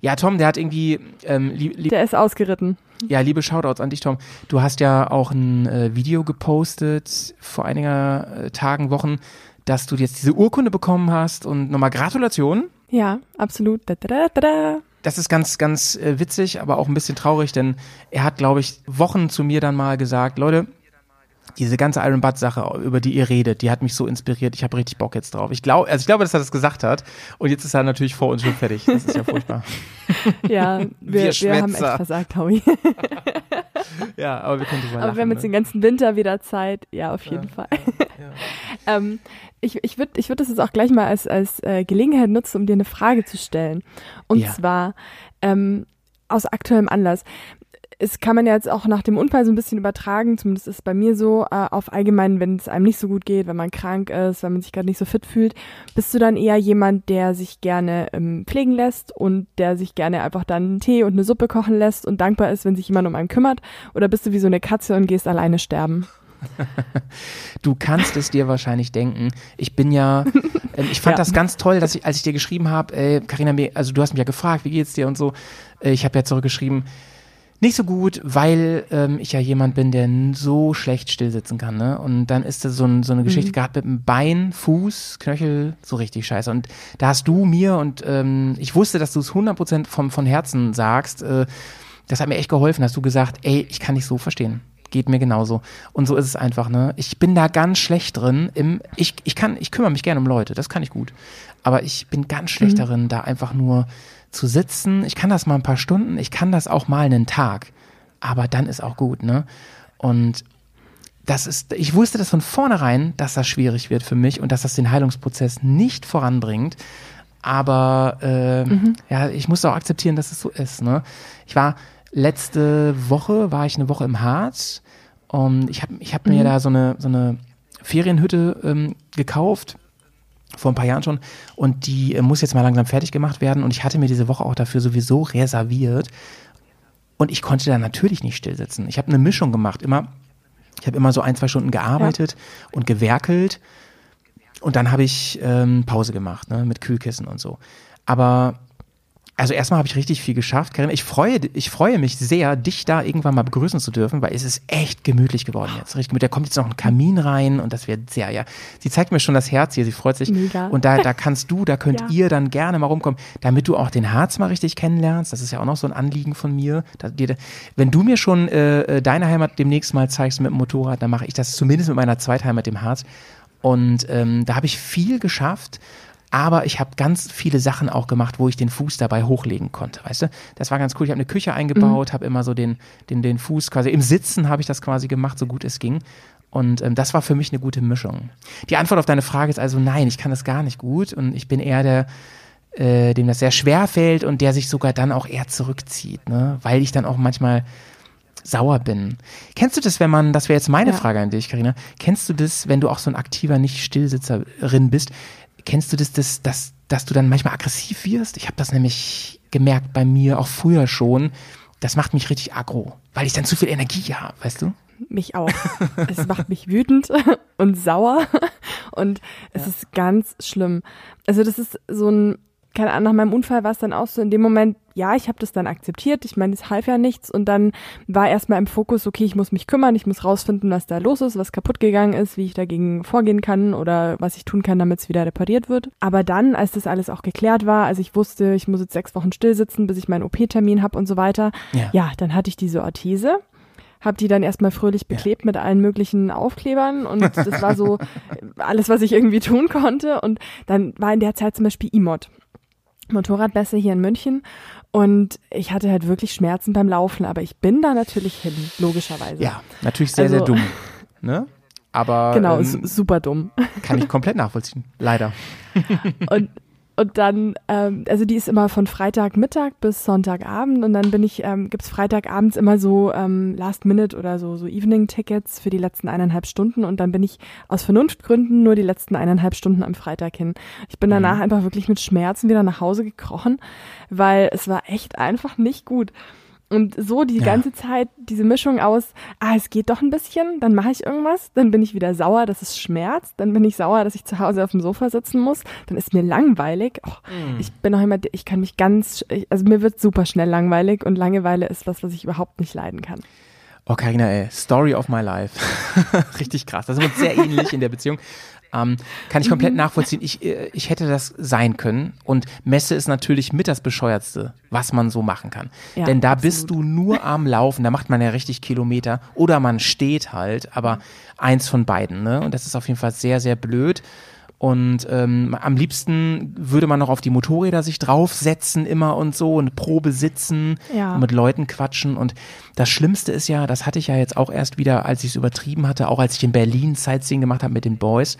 Ja, Tom, der hat irgendwie. Ähm, der ist ausgeritten. Ja, liebe Shoutouts an dich, Tom. Du hast ja auch ein äh, Video gepostet vor einiger äh, Tagen, Wochen, dass du jetzt diese Urkunde bekommen hast und nochmal Gratulation. Ja, absolut. Da, da, da, das ist ganz, ganz äh, witzig, aber auch ein bisschen traurig, denn er hat, glaube ich, Wochen zu mir dann mal gesagt, Leute, diese ganze Iron Butt Sache, über die ihr redet, die hat mich so inspiriert. Ich habe richtig Bock jetzt drauf. Ich glaube, also ich glaube, dass er das gesagt hat. Und jetzt ist er natürlich vor uns schon fertig. Das ist ja furchtbar. ja, wir, wir, wir haben echt versagt, Howie. ja, aber wir können drüber Aber lachen, wir haben jetzt ne? den ganzen Winter wieder Zeit. Ja, auf jeden ja, Fall. Ja, ähm, ich ich würde ich würd das jetzt auch gleich mal als, als äh, Gelegenheit nutzen, um dir eine Frage zu stellen. Und Ja. zwar ähm, aus aktuellem Anlass. Es kann man ja jetzt auch nach dem Unfall so ein bisschen übertragen, zumindest ist es bei mir so, äh, auf allgemein, wenn es einem nicht so gut geht, wenn man krank ist, wenn man sich gerade nicht so fit fühlt, bist du dann eher jemand, der sich gerne ähm, pflegen lässt und der sich gerne einfach dann einen Tee und eine Suppe kochen lässt und dankbar ist, wenn sich jemand um einen kümmert? Oder bist du wie so eine Katze und gehst alleine sterben? Du kannst es dir wahrscheinlich denken. Ich bin ja, ähm, ich fand Ja. das ganz toll, dass ich, als ich dir geschrieben habe, äh, Carina, also du hast mich ja gefragt, wie geht's dir und so. Äh, ich habe ja zurückgeschrieben, nicht so gut, weil ähm, ich ja jemand bin, der so schlecht stillsitzen kann. Ne? Und dann ist das so, ein, so eine Geschichte gerade mit dem Bein, Fuß, Knöchel, so richtig scheiße. Und da hast du mir und ähm, ich wusste, dass du es 100% vom, von Herzen sagst. Äh, das hat mir echt geholfen, hast du gesagt, ey, ich kann dich so verstehen. Geht mir genauso. Und so ist es einfach, ne? Ich bin da ganz schlecht drin. Im, ich, ich kann, ich kümmere mich gerne um Leute, das kann ich gut. Aber ich bin ganz schlecht darin, da einfach nur zu sitzen. Ich kann das mal ein paar Stunden, ich kann das auch mal einen Tag. Aber dann ist auch gut, ne? Und das ist, ich wusste das von vornherein, dass das schwierig wird für mich und dass das den Heilungsprozess nicht voranbringt. Aber äh, ja, ich musste auch akzeptieren, dass es so ist. Ne? Ich war letzte Woche war ich eine Woche im Harz und ich habe ich hab mir Mhm. da so eine, so eine Ferienhütte ähm, gekauft vor ein paar Jahren schon und die äh, muss jetzt mal langsam fertig gemacht werden und ich hatte mir diese Woche auch dafür sowieso reserviert und ich konnte da natürlich nicht still sitzen. Ich habe eine Mischung gemacht, immer ich habe immer so ein, zwei Stunden gearbeitet und gewerkelt und dann habe ich ähm, Pause gemacht, ne, mit Kühlkissen und so. Aber also erstmal habe ich richtig viel geschafft, Karin. Ich freue, ich freue mich sehr, dich da irgendwann mal begrüßen zu dürfen, weil es ist echt gemütlich geworden jetzt. Richtig gemütlich. Da kommt jetzt noch ein Kamin rein und das wird sehr, ja. Sie zeigt mir schon das Herz hier, sie freut sich. Mega. Und da, da kannst du, da könnt Ja. ihr dann gerne mal rumkommen, damit du auch den Harz mal richtig kennenlernst. Das ist ja auch noch so ein Anliegen von mir. Wenn du mir schon äh, äh, deine Heimat demnächst mal zeigst mit dem Motorrad, dann mache ich das zumindest mit meiner Zweitheimat, dem Harz. Und ähm, da habe ich viel geschafft. Aber ich habe ganz viele Sachen auch gemacht, wo ich den Fuß dabei hochlegen konnte, weißt du? Das war ganz cool. Ich habe eine Küche eingebaut, habe immer so den, den, den Fuß quasi, im Sitzen habe ich das quasi gemacht, so gut es ging. Und ähm, das war für mich eine gute Mischung. Die Antwort auf deine Frage ist also nein, ich kann das gar nicht gut und ich bin eher der, äh, dem das sehr schwer fällt und der sich sogar dann auch eher zurückzieht, ne? Weil ich dann auch manchmal sauer bin. Kennst du das, wenn man, das wäre jetzt meine Ja. Frage an dich, Karina, kennst du das, wenn du auch so ein aktiver Nicht-Stillsitzerin bist, kennst du das, das dass, dass du dann manchmal aggressiv wirst? Ich habe das nämlich gemerkt bei mir, auch früher schon. Das macht mich richtig aggro, weil ich dann zu viel Energie habe, weißt du? Mich auch. es macht mich wütend und sauer und es ist ganz schlimm. Also das ist so ein, keine Ahnung, nach meinem Unfall war es dann auch so in dem Moment, ja, ich habe das dann akzeptiert. Ich meine, es half ja nichts und dann war erstmal im Fokus, okay, ich muss mich kümmern, ich muss rausfinden, was da los ist, was kaputt gegangen ist, wie ich dagegen vorgehen kann oder was ich tun kann, damit es wieder repariert wird. Aber dann, als das alles auch geklärt war, also ich wusste, ich muss jetzt sechs Wochen still sitzen, bis ich meinen OP-Termin habe und so weiter, Ja. ja, dann hatte ich diese Orthese habe die dann erstmal fröhlich beklebt mit allen möglichen Aufklebern und das war so alles, was ich irgendwie tun konnte. Und dann war in der Zeit zum Beispiel E-Mod, Motorradmesse hier in München. Und ich hatte halt wirklich Schmerzen beim Laufen, aber ich bin da natürlich hin, logischerweise. Ja, natürlich sehr, sehr Also- dumm. Ne? Aber Genau, ähm, su- super dumm. kann ich komplett nachvollziehen. Leider. Und, und dann, ähm, also die ist immer von Freitagmittag bis Sonntagabend und dann bin ich, ähm, gibt's Freitagabends immer so ähm, Last Minute oder so, so Evening-Tickets für die letzten eineinhalb Stunden und dann bin ich aus Vernunftgründen nur die letzten eineinhalb Stunden am Freitag hin. Ich bin danach einfach wirklich mit Schmerzen wieder nach Hause gekrochen, weil es war echt einfach nicht gut. Und so die Ja. ganze Zeit diese Mischung aus, ah, es geht doch ein bisschen, dann mache ich irgendwas, dann bin ich wieder sauer, dass es schmerzt, dann bin ich sauer, dass ich zu Hause auf dem Sofa sitzen muss, dann ist mir langweilig. Oh, Ich bin auch immer, ich kann mich ganz, also mir wird super schnell langweilig und Langeweile ist was, was ich überhaupt nicht leiden kann. Oh, Carina, ey, Story of my life. Richtig krass. Da sind wir uns sehr ähnlich in der Beziehung. Ähm, kann ich Mhm. komplett nachvollziehen. Ich, äh, ich hätte das sein können. Und Messe ist natürlich mit das Bescheuertste, was man so machen kann. Ja, Denn da absolut. bist du nur am Laufen, da macht man ja richtig Kilometer. Oder man steht halt, aber eins von beiden. Ne? Und das ist auf jeden Fall sehr, sehr blöd. Und ähm, am liebsten würde man noch auf die Motorräder sich draufsetzen immer und so und Probe sitzen Ja. und mit Leuten quatschen. Und das Schlimmste ist ja, das hatte ich ja jetzt auch erst wieder, als ich es übertrieben hatte, auch als ich in Berlin Sightseeing gemacht habe mit den Boys,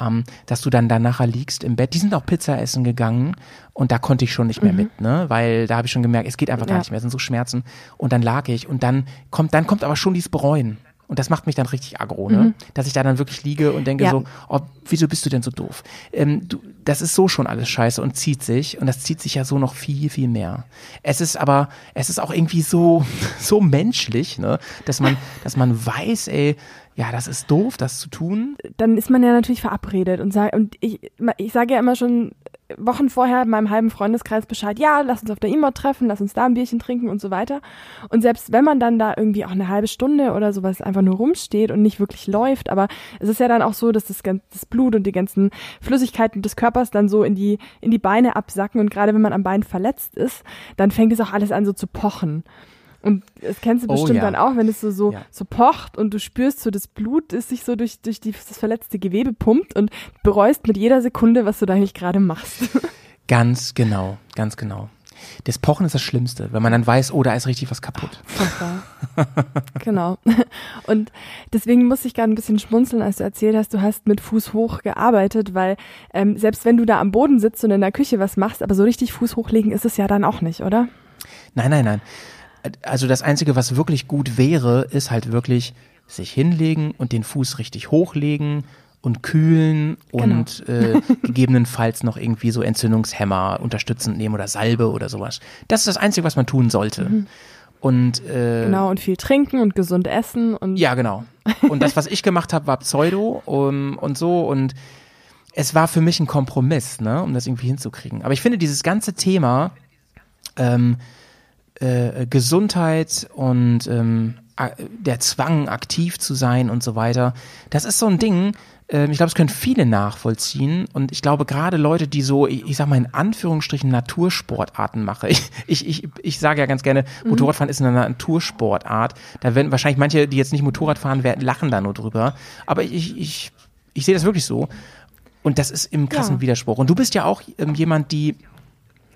ähm, dass du dann da nachher liegst im Bett. Die sind auch Pizza essen gegangen und da konnte ich schon nicht mehr mit, ne? Weil da habe ich schon gemerkt, es geht einfach gar Ja. nicht mehr, es sind so Schmerzen. Und dann lag ich und dann kommt, dann kommt aber schon dieses Bereuen. Und das macht mich dann richtig aggro, ne? Dass ich da dann wirklich liege und denke Ja. so, oh, wieso bist du denn so doof? Ähm, du, das ist so schon alles scheiße und zieht sich. Und das zieht sich ja so noch viel, viel mehr. Es ist aber, es ist auch irgendwie so, so menschlich, ne? Dass man, dass man weiß, ey, ja, das ist doof, das zu tun. Dann ist man ja natürlich verabredet und sag, und ich, ich sage ja immer schon Wochen vorher meinem halben Freundeskreis Bescheid, ja, lass uns auf der E-Mod treffen, lass uns da ein Bierchen trinken und so weiter. Und selbst wenn man dann da irgendwie auch eine halbe Stunde oder sowas einfach nur rumsteht und nicht wirklich läuft, aber es ist ja dann auch so, dass das, das Blut und die ganzen Flüssigkeiten des Körpers dann so in die, in die Beine absacken und gerade wenn man am Bein verletzt ist, dann fängt es auch alles an so zu pochen. Und das kennst du Oh bestimmt ja. dann auch, wenn es so, so, Ja. so pocht und du spürst so, das Blut ist sich so durch, durch die, das verletzte Gewebe pumpt und bereust mit jeder Sekunde, was du da eigentlich gerade machst. Ganz genau, ganz genau. Das Pochen ist das Schlimmste, wenn man dann weiß, oh, da ist richtig was kaputt. Genau. Und deswegen muss ich gerade ein bisschen schmunzeln, als du erzählt hast, du hast mit Fuß hoch gearbeitet, weil ähm, selbst wenn du da am Boden sitzt und in der Küche was machst, aber so richtig Fuß hochlegen ist es ja dann auch nicht, oder? Nein, nein, nein. Also das Einzige, was wirklich gut wäre, ist halt wirklich sich hinlegen und den Fuß richtig hochlegen und kühlen und genau. äh, gegebenenfalls noch irgendwie so Entzündungshemmer unterstützend nehmen oder Salbe oder sowas. Das ist das Einzige, was man tun sollte. Mhm. Und äh, genau und viel trinken und gesund essen und ja genau. Und das, was ich gemacht habe, war Pseudo um, und so und es war für mich ein Kompromiss, ne, um das irgendwie hinzukriegen. Aber ich finde dieses ganze Thema ähm, äh, Gesundheit und ähm, der Zwang, aktiv zu sein und so weiter, das ist so ein Ding, ähm, ich glaube, es können viele nachvollziehen und ich glaube gerade Leute, die so, ich, ich sag mal in Anführungsstrichen Natursportarten machen. Ich, ich, ich, ich sage ja ganz gerne, mhm. Motorradfahren ist eine Natursportart. Da werden wahrscheinlich manche, die jetzt nicht Motorrad fahren, werden lachen da nur drüber. Aber ich, ich, ich sehe das wirklich so. Und das ist im krassen ja. Widerspruch. Und du bist ja auch ähm, jemand, die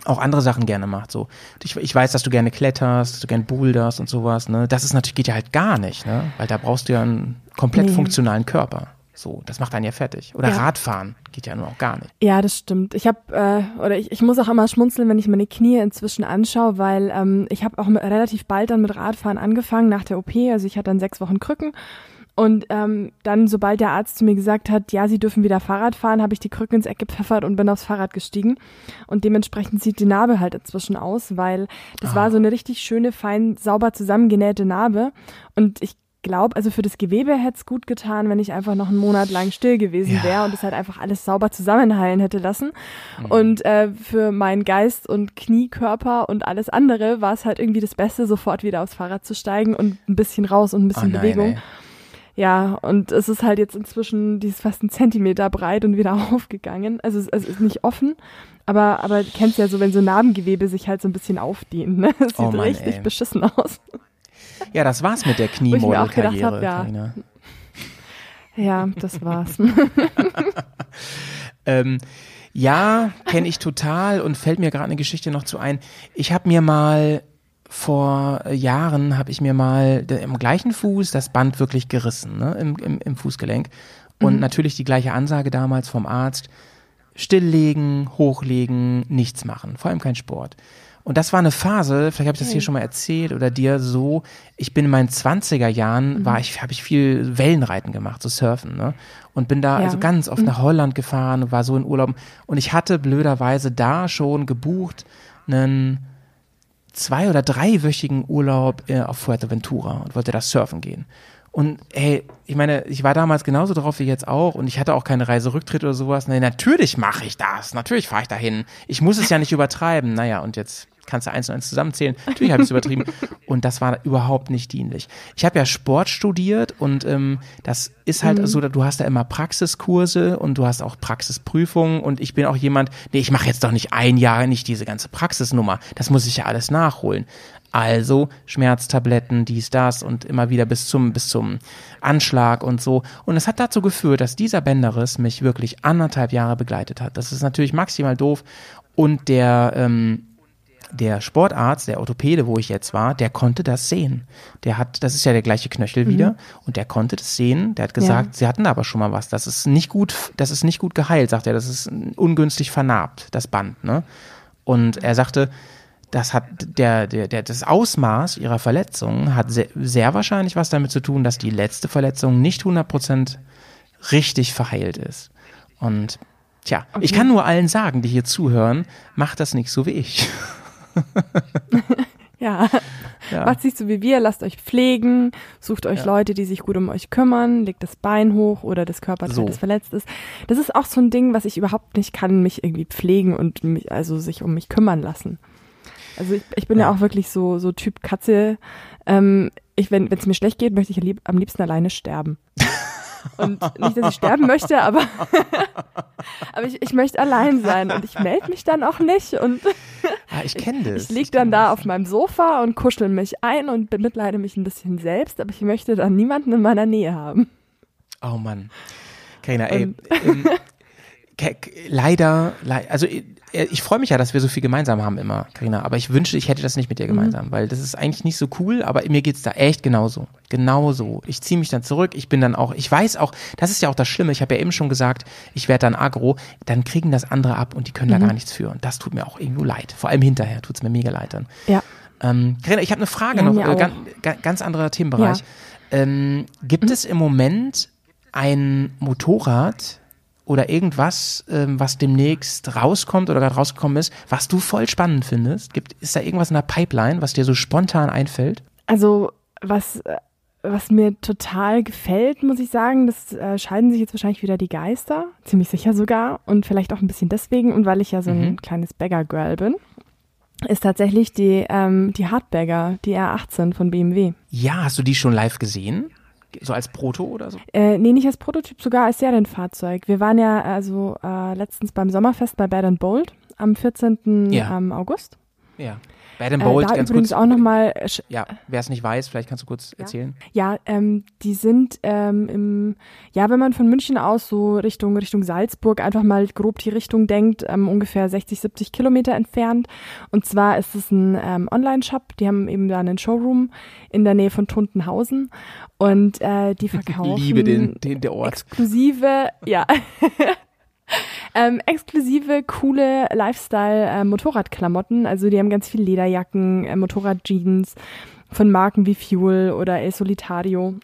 auch andere Sachen gerne macht. So, ich, ich weiß, dass du gerne kletterst, dass du gerne boulderst und sowas. Ne, das ist natürlich geht ja halt gar nicht, ne, weil da brauchst du ja einen komplett nee. funktionalen Körper. So, das macht einen ja fertig. Oder ja. Radfahren geht ja nur auch gar nicht. Ja, das stimmt. Ich habe äh, oder ich, ich muss auch immer schmunzeln, wenn ich meine Knie inzwischen anschaue, weil ähm, ich habe auch mit, relativ bald dann mit Radfahren angefangen nach der OP. Also ich hatte dann sechs Wochen Krücken. Und ähm, dann, sobald der Arzt zu mir gesagt hat, ja, Sie dürfen wieder Fahrrad fahren, habe ich die Krücken ins Eck gepfeffert und bin aufs Fahrrad gestiegen. Und dementsprechend sieht die Narbe halt inzwischen aus, weil das ah. war so eine richtig schöne, fein, sauber zusammengenähte Narbe. Und ich glaube, also für das Gewebe hätte es gut getan, wenn ich einfach noch einen Monat lang still gewesen ja. wäre und es halt einfach alles sauber zusammenheilen hätte lassen. Mhm. Und äh, für meinen Geist und Kniekörper und alles andere war es halt irgendwie das Beste, sofort wieder aufs Fahrrad zu steigen und ein bisschen raus und ein bisschen oh nein, Bewegung. Ey. Ja, und es ist halt jetzt inzwischen, die ist fast einen Zentimeter breit und wieder aufgegangen. Also es, es ist nicht offen, aber, aber du kennst ja so, wenn so Narbengewebe sich halt so ein bisschen aufdehnt, ne? Das oh sieht Mann, richtig ey. beschissen aus. Ja, das war's mit der Kniemodel-Karriere. Ja. ja, das war's. ähm, ja, kenne ich total und fällt mir gerade eine Geschichte noch zu ein. Ich habe mir mal vor Jahren habe ich mir mal im gleichen Fuß das Band wirklich gerissen, ne, im, im, im Fußgelenk. Und mhm. natürlich die gleiche Ansage damals vom Arzt. Stilllegen, hochlegen, nichts machen, vor allem kein Sport. Und das war eine Phase, vielleicht habe ich das hier schon mal erzählt oder dir so, ich bin in meinen 20er Jahren, mhm. war ich, habe ich viel Wellenreiten gemacht, so Surfen, ne? Und bin da ja. also ganz oft mhm. nach Holland gefahren und war so in Urlaub. Und ich hatte blöderweise da schon gebucht einen zwei- oder dreiwöchigen Urlaub äh, auf Fuerteventura und wollte da surfen gehen. Und hey, ich meine, ich war damals genauso drauf wie jetzt auch und ich hatte auch keine Reiserücktritt oder sowas. Nee, natürlich mache ich das. Natürlich fahre ich dahin. Ich muss es ja nicht übertreiben. Naja, und jetzt kannst du eins und eins zusammenzählen. Natürlich habe ich es übertrieben. Und das war überhaupt nicht dienlich. Ich habe ja Sport studiert und ähm, das ist halt mhm. so, du hast da immer Praxiskurse und du hast auch Praxisprüfungen und ich bin auch jemand, nee, ich mache jetzt doch nicht ein Jahr nicht diese ganze Praxisnummer. Das muss ich ja alles nachholen. Also Schmerztabletten, dies, das und immer wieder bis zum, bis zum Anschlag und so. Und es hat dazu geführt, dass dieser Bänderriss mich wirklich anderthalb Jahre begleitet hat. Das ist natürlich maximal doof. Und der, ähm, der Sportarzt, der Orthopäde, wo ich jetzt war, der konnte das sehen. Der hat, das ist ja der gleiche Knöchel mhm. wieder, und der konnte das sehen. Der hat gesagt, ja. sie hatten aber schon mal was. Das ist nicht gut, das ist nicht gut geheilt, sagt er. Das ist ungünstig vernarbt, das Band, ne? Und er sagte, das hat der, der, der, das Ausmaß ihrer Verletzung hat sehr, sehr wahrscheinlich was damit zu tun, dass die letzte Verletzung nicht 100% richtig verheilt ist. Und tja, okay. ich kann nur allen sagen, die hier zuhören, macht das nicht so wie ich. ja. ja. Macht sich so wie wir, lasst euch pflegen, sucht euch ja. Leute, die sich gut um euch kümmern, legt das Bein hoch oder das Körperteil, so. das verletzt ist. Das ist auch so ein Ding, was ich überhaupt nicht kann, mich irgendwie pflegen und mich, also sich um mich kümmern lassen. Also ich, ich bin ja. ja auch wirklich so, so Typ Katze. Ähm, ich, wenn es mir schlecht geht, möchte ich lieb, am liebsten alleine sterben. Und nicht, dass ich sterben möchte, aber, aber ich, ich möchte allein sein und ich melde mich dann auch nicht. Und ah, ich kenne das. Ich, ich liege dann da das. auf meinem Sofa und kuschel mich ein und bemitleide mich ein bisschen selbst, aber ich möchte dann niemanden in meiner Nähe haben. Oh Mann. Carina, ey, ähm, leider, also äh, ich freue mich ja, dass wir so viel gemeinsam haben immer, Karina. Aber ich wünschte, ich hätte das nicht mit dir mhm. gemeinsam, mhm. weil das ist eigentlich nicht so cool. Aber mir geht's da echt genauso, genauso. Ich ziehe mich dann zurück. Ich bin dann auch, ich weiß auch, das ist ja auch das Schlimme. Ich habe ja eben schon gesagt, ich werde dann agro. Dann kriegen das andere ab und die können mhm. da gar nichts für. Und das tut mir auch irgendwo leid. Vor allem hinterher tut's mir mega leid dann. Ja. Ähm, Carina, ich habe eine Frage Ja, noch, äh, ganz, ganz anderer Themenbereich. Ähm, gibt es im Moment ein Motorrad oder irgendwas, ähm, was demnächst rauskommt oder gerade rausgekommen ist, was du voll spannend findest? Gibt, ist da irgendwas in der Pipeline, was dir so spontan einfällt? Also was, äh, was mir total gefällt, muss ich sagen, das äh, scheiden sich jetzt wahrscheinlich wieder die Geister, ziemlich sicher sogar und vielleicht auch ein bisschen deswegen und weil ich ja so ein Mhm. kleines Bagger-Girl bin, ist tatsächlich die, ähm, die Hardbagger, die R18 von BMW. Ja, hast du die schon live gesehen? So als Proto oder so? Äh, nee, nicht als Prototyp, sogar als Serienfahrzeug. Wir waren ja also äh, letztens beim Sommerfest bei Bad Bold am 14. Ja. ähm, August. Ja. Bad and Äh, Bold, da ganz übrigens kurz. auch nochmal Ja, wer es nicht weiß, vielleicht kannst du kurz erzählen. Ja, ähm, die sind ähm, im, ja, wenn man von München aus so Richtung Richtung Salzburg einfach mal grob die Richtung denkt, ähm, ungefähr 60, 70 Kilometer entfernt. Und zwar ist es ein ähm, Online-Shop, die haben eben da einen Showroom in der Nähe von Tuntenhausen und äh, die verkaufen Liebe den, den der Ort. exklusive, ja. Ähm, exklusive, coole Lifestyle-Motorradklamotten. also die haben ganz viel Lederjacken, äh, Motorradjeans von Marken wie Fuel oder El Solitario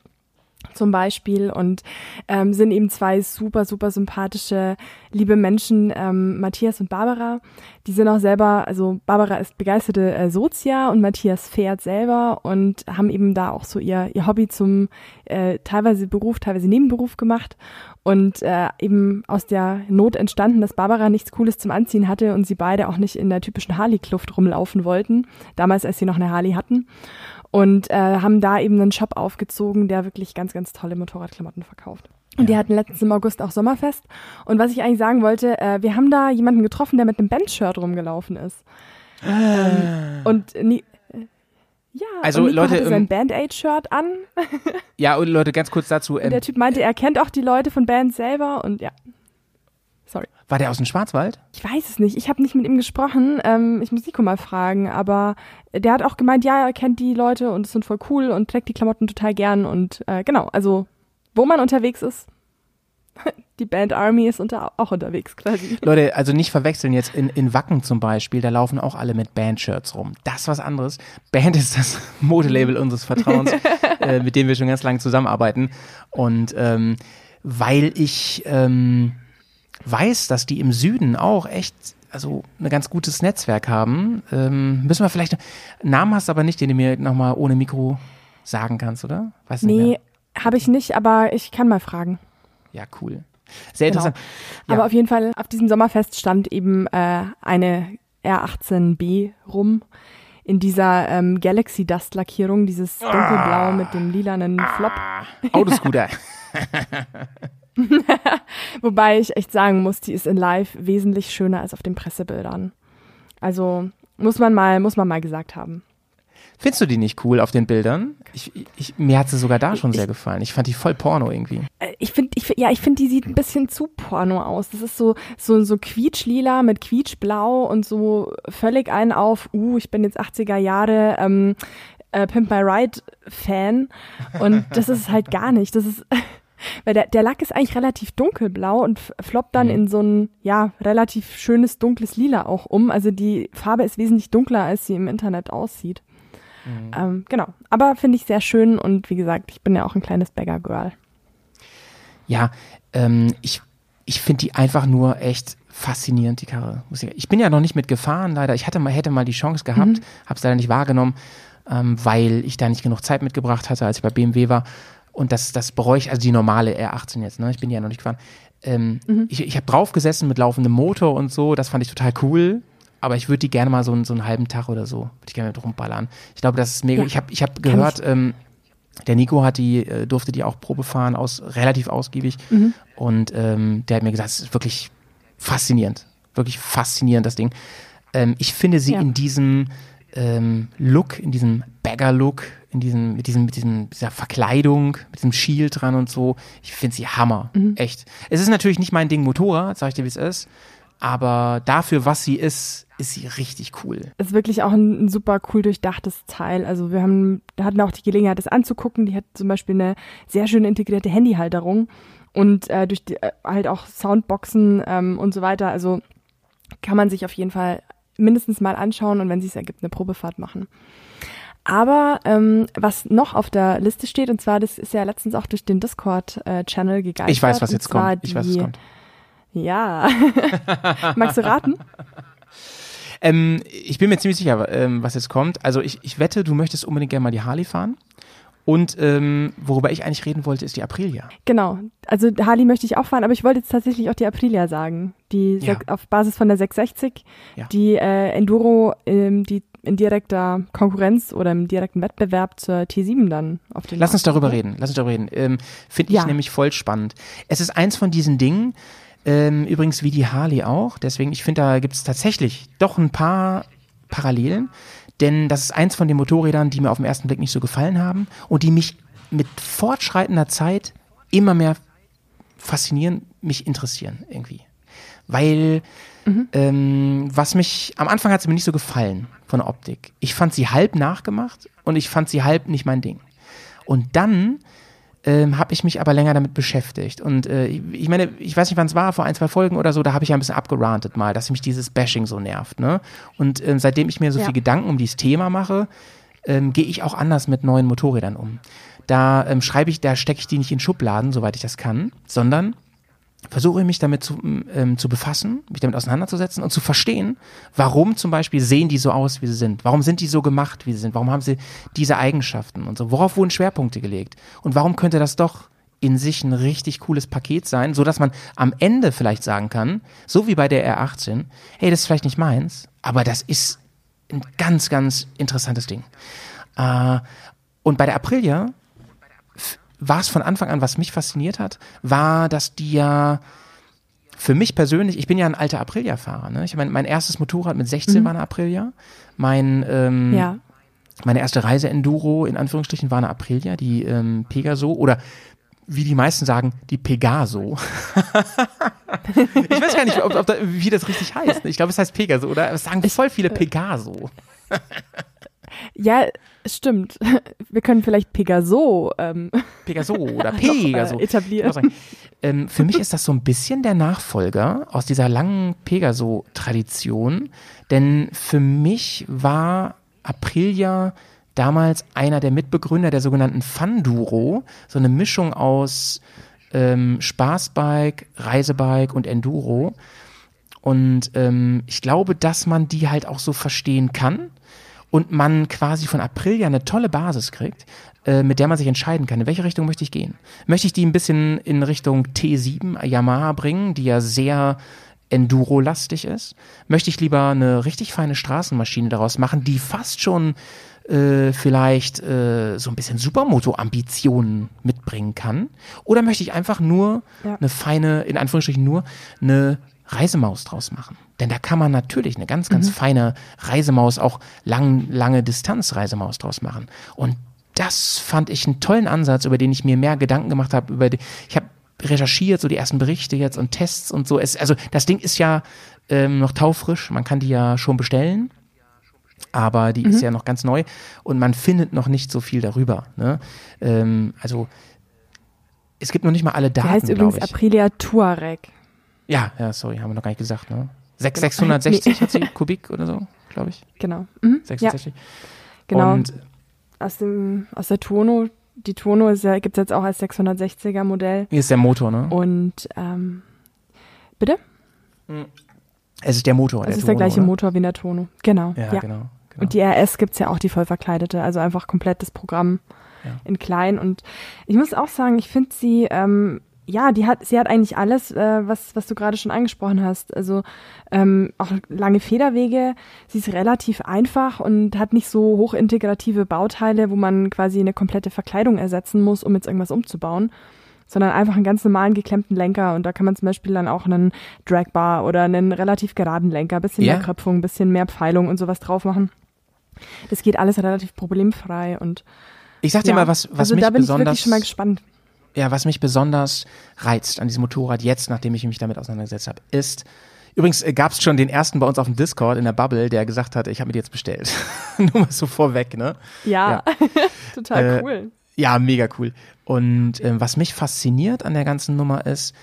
zum Beispiel und ähm, sind eben zwei super, super sympathische, liebe Menschen, ähm, Matthias und Barbara. Die sind auch selber, also Barbara ist begeisterte äh, Sozia und Matthias fährt selber und haben eben da auch so ihr, ihr Hobby zum äh, teilweise Beruf, teilweise Nebenberuf gemacht und äh, eben aus der Not entstanden, dass Barbara nichts Cooles zum Anziehen hatte und sie beide auch nicht in der typischen Harley-Kluft rumlaufen wollten, damals als sie noch eine Harley hatten und äh, haben da eben einen Shop aufgezogen, der wirklich ganz, ganz tolle Motorradklamotten verkauft. Und die hatten letztens im August auch Sommerfest. Und was ich eigentlich sagen wollte, äh, wir haben da jemanden getroffen, der mit einem Bandshirt rumgelaufen ist. Ähm, und nie, ja, Also, und Nico Leute, hatte sein ähm, Band-Aid-Shirt an. Ja, und Leute, ganz kurz dazu. Und Ähm, der Typ meinte, er kennt auch die Leute von Bands selber. Und ja, sorry. war der aus dem Schwarzwald? Ich weiß es nicht. Ich habe nicht mit ihm gesprochen. Ähm, ich muss Nico mal fragen. Aber der hat auch gemeint, ja, er kennt die Leute und es sind voll cool und trägt die Klamotten total gern. Und äh, genau, also wo man unterwegs ist, die Band Army ist unter, auch unterwegs quasi. Leute, also nicht verwechseln jetzt in, in Wacken zum Beispiel, da laufen auch alle mit Band-Shirts rum. Das ist was anderes. Band ist das Modelabel unseres Vertrauens, äh, mit dem wir schon ganz lange zusammenarbeiten. Und ähm, weil ich ähm, weiß, dass die im Süden auch echt also ein ganz gutes Netzwerk haben, ähm, müssen wir vielleicht, Namen hast du aber nicht, den du mir nochmal ohne Mikro sagen kannst, oder? Weiß Nee, habe ich nicht, aber ich kann mal fragen. Ja, cool. Sehr Genau. interessant. Ja. Aber auf jeden Fall, auf diesem Sommerfest stand eben äh, eine R18B rum in dieser ähm, Galaxy Dust Lackierung, dieses dunkelblau mit dem lilanen Flop. Autoscooter. Wobei ich echt sagen muss, die ist in Live wesentlich schöner als auf den Pressebildern. Also muss man mal, muss man mal gesagt haben. Findest du die nicht cool auf den Bildern? Ich, ich, mir hat sie sogar da schon Ich- sehr gefallen. Ich fand die voll Porno irgendwie. Äh, Ich finde, ich, ja, ich finde, die sieht ein bisschen zu porno aus. Das ist so, so, so quietschlila mit quietschblau und so völlig ein auf, uh, ich bin jetzt 80er Jahre ähm, äh, Pimp My Ride Fan. Und das ist halt gar nicht. Das ist, weil der, der Lack ist eigentlich relativ dunkelblau und floppt dann Mhm. in so ein, ja, relativ schönes dunkles Lila auch um. Also die Farbe ist wesentlich dunkler, als sie im Internet aussieht. Mhm. Ähm, genau. Aber finde ich sehr schön und wie gesagt, ich bin ja auch ein kleines Bagger Girl. Ja, ähm, ich, ich finde die einfach nur echt faszinierend, die Karre. Ich, bin ja noch nicht mitgefahren, leider. Ich hatte mal, hätte mal die Chance gehabt, Mhm. habe es leider nicht wahrgenommen, ähm, weil ich da nicht genug Zeit mitgebracht hatte, als ich bei BMW war. Und das, das bereue ich, also die normale R18 jetzt, ne? Ich bin die ja noch nicht gefahren. Ähm, Mhm. Ich, ich habe drauf gesessen mit laufendem Motor und so, das fand ich total cool. Aber ich würde die gerne mal so, einen- so einen halben Tag oder so, würde ich gerne mit rumballern. Ich glaube, das ist mega. Ja, ich habe ich hab gehört, ähm, der Nico hat die, äh, durfte die auch Probe fahren, aus, relativ ausgiebig. Mhm. Und ähm, der hat mir gesagt, es ist wirklich faszinierend. Wirklich faszinierend, das Ding. Ähm, ich finde sie Ja. in diesem ähm, Look, in diesem Bagger-Look, in diesem, mit diesem, mit diesem, dieser Verkleidung, mit diesem Shield dran und so, ich finde sie Hammer. Mhm. Echt. Es ist natürlich nicht mein Ding Motorrad, sag ich dir, wie es ist. Aber dafür, was sie ist, ist sie richtig cool. ist wirklich auch ein, ein super cool durchdachtes Teil. Also wir haben, da hatten auch die Gelegenheit, das anzugucken. Die hat zum Beispiel eine sehr schön integrierte Handyhalterung und äh, durch die, äh, halt auch Soundboxen ähm, und so weiter. Also kann man sich auf jeden Fall mindestens mal anschauen und wenn es sich ergibt, eine Probefahrt machen. Aber ähm, was noch auf der Liste steht, und zwar, das ist ja letztens auch durch den Discord-Channel gegeistert. Ich weiß, was jetzt kommt. Ich die, weiß, was kommt. Ja. Magst du raten? Ähm, ich bin mir ziemlich sicher, ähm, was jetzt kommt. Also ich, ich wette, du möchtest unbedingt gerne mal die Harley fahren. Und ähm, worüber ich eigentlich reden wollte, ist die Aprilia. Genau. Also Harley möchte ich auch fahren, aber ich wollte jetzt tatsächlich auch die Aprilia sagen. Die Ja. auf Basis von der 660, Ja. die äh, Enduro, ähm, die in direkter Konkurrenz oder im direkten Wettbewerb zur T7 dann auf den Lass uns Markt darüber kommt. reden. Lass uns darüber reden. Ähm, Finde ich Ja. nämlich voll spannend. Es ist eins von diesen Dingen, ähm, übrigens wie die Harley auch. Deswegen, ich finde, da gibt es tatsächlich doch ein paar Parallelen. Denn das ist eins von den Motorrädern, die mir auf den ersten Blick nicht so gefallen haben und die mich mit fortschreitender Zeit immer mehr faszinieren, mich interessieren irgendwie. Weil ähm, was mich, am Anfang hat sie mir nicht so gefallen von der Optik. Ich fand sie halb nachgemacht und ich fand sie halb nicht mein Ding. Und dann ähm, habe ich mich aber länger damit beschäftigt. Und äh, ich meine, ich weiß nicht, wann es war, vor ein, zwei Folgen oder so, da habe ich ja ein bisschen abgerantet mal, dass mich dieses Bashing so nervt. Ne? Und ähm, seitdem ich mir so Ja. viel Gedanken um dieses Thema mache, ähm, gehe ich auch anders mit neuen Motorrädern um. Da ähm, schreibe ich, da stecke ich die nicht in Schubladen, soweit ich das kann, sondern versuche mich damit zu, ähm, zu befassen, mich damit auseinanderzusetzen und zu verstehen, warum zum Beispiel sehen die so aus, wie sie sind. Warum sind die so gemacht, wie sie sind? Warum haben sie diese Eigenschaften und so? Worauf wurden Schwerpunkte gelegt? Und warum könnte das doch in sich ein richtig cooles Paket sein, so dass man am Ende vielleicht sagen kann, so wie bei der R18, hey, das ist vielleicht nicht meins, aber das ist ein ganz, ganz interessantes Ding. Äh, und bei der Aprilia war es von Anfang an, was mich fasziniert hat, war, dass die ja für mich persönlich, ich bin ja ein alter Aprilia-Fahrer. Ne? Ich mein, mein erstes Motorrad mit 16 war eine Aprilia. Mein, ähm, Ja. meine erste Reise-Enduro, in Anführungsstrichen, war eine Aprilia, die ähm, Pegaso oder wie die meisten sagen, die Pegaso. ich weiß gar nicht, ob, ob da, wie das richtig heißt. Ich glaube, es heißt Pegaso, oder? Es sagen voll viele Pegaso. Ja, stimmt. Wir können vielleicht Pegaso ähm, Pegaso oder noch, Pegaso. äh, etablieren. Ähm, für mich ist das so ein bisschen der Nachfolger aus dieser langen Pegaso-Tradition, denn für mich war Aprilia damals einer der Mitbegründer der sogenannten Fun-Duro, so eine Mischung aus ähm, Spaßbike, Reisebike und Enduro. Und ähm, ich glaube, dass man die halt auch so verstehen kann und man quasi von Aprilia eine tolle Basis kriegt, äh, mit der man sich entscheiden kann, in welche Richtung möchte ich gehen. Möchte ich die ein bisschen in Richtung T7 Yamaha bringen, die ja sehr Enduro-lastig ist? Möchte ich lieber eine richtig feine Straßenmaschine daraus machen, die fast schon äh, vielleicht äh, so ein bisschen Supermoto-Ambitionen mitbringen kann? Oder möchte ich einfach nur Ja. eine feine, in Anführungsstrichen nur, eine Reisemaus draus machen? Denn da kann man natürlich eine ganz, ganz feine Reisemaus, auch lang, lange Distanz-Reisemaus draus machen. Und das fand ich einen tollen Ansatz, über den ich mir mehr Gedanken gemacht habe. Über die, ich habe recherchiert, so die ersten Berichte jetzt und Tests und so. Es, also das Ding ist ja ähm, noch taufrisch, man kann die ja schon bestellen aber die ist ja noch ganz neu und man findet noch nicht so viel darüber. Ne? Ähm, also es gibt noch nicht mal alle Der Daten, heißt übrigens. Aprilia Touareg. Ja, ja, sorry, haben wir noch gar nicht gesagt. Ne? 6, 660 hat sie Kubik oder so, glaube ich. Genau. Mhm. Ja, 66. genau. Und aus, dem, aus der Tuono. Die Tuono ist ja, gibt es jetzt auch als 660er Modell. hier ist der Motor, ne? Und ähm, bitte? Es ist der Motor. Es ist der Tuono, gleiche oder? Motor wie in der Tuono. Genau. Ja, genau. genau. Und die RS gibt's ja auch, die voll verkleidete, also einfach komplettes Programm Ja. in klein. Und ich muss auch sagen, ich finde sie, ähm, ja, die hat, sie hat eigentlich alles, äh, was, was du gerade schon angesprochen hast. Also ähm, auch lange Federwege. Sie ist relativ einfach und hat nicht so hochintegrative Bauteile, wo man quasi eine komplette Verkleidung ersetzen muss, um jetzt irgendwas umzubauen sondern einfach einen ganz normalen geklemmten Lenker und da kann man zum Beispiel dann auch einen Dragbar oder einen relativ geraden Lenker, bisschen Ja. mehr Kröpfung, bisschen mehr Pfeilung und sowas drauf machen. Das geht alles relativ problemfrei und Ich sag dir ja. mal, was, was also mich da bin ich besonders wirklich schon mal gespannt. Ja, was mich besonders reizt an diesem Motorrad jetzt, nachdem ich mich damit auseinandergesetzt habe, ist, übrigens gab es schon den ersten bei uns auf dem Discord in der Bubble, der gesagt hat, ich habe mir die jetzt bestellt. Nur mal so vorweg, ne? Ja, total Äh, cool. Ja, mega cool. Und ähm, was mich fasziniert an der ganzen Nummer ist,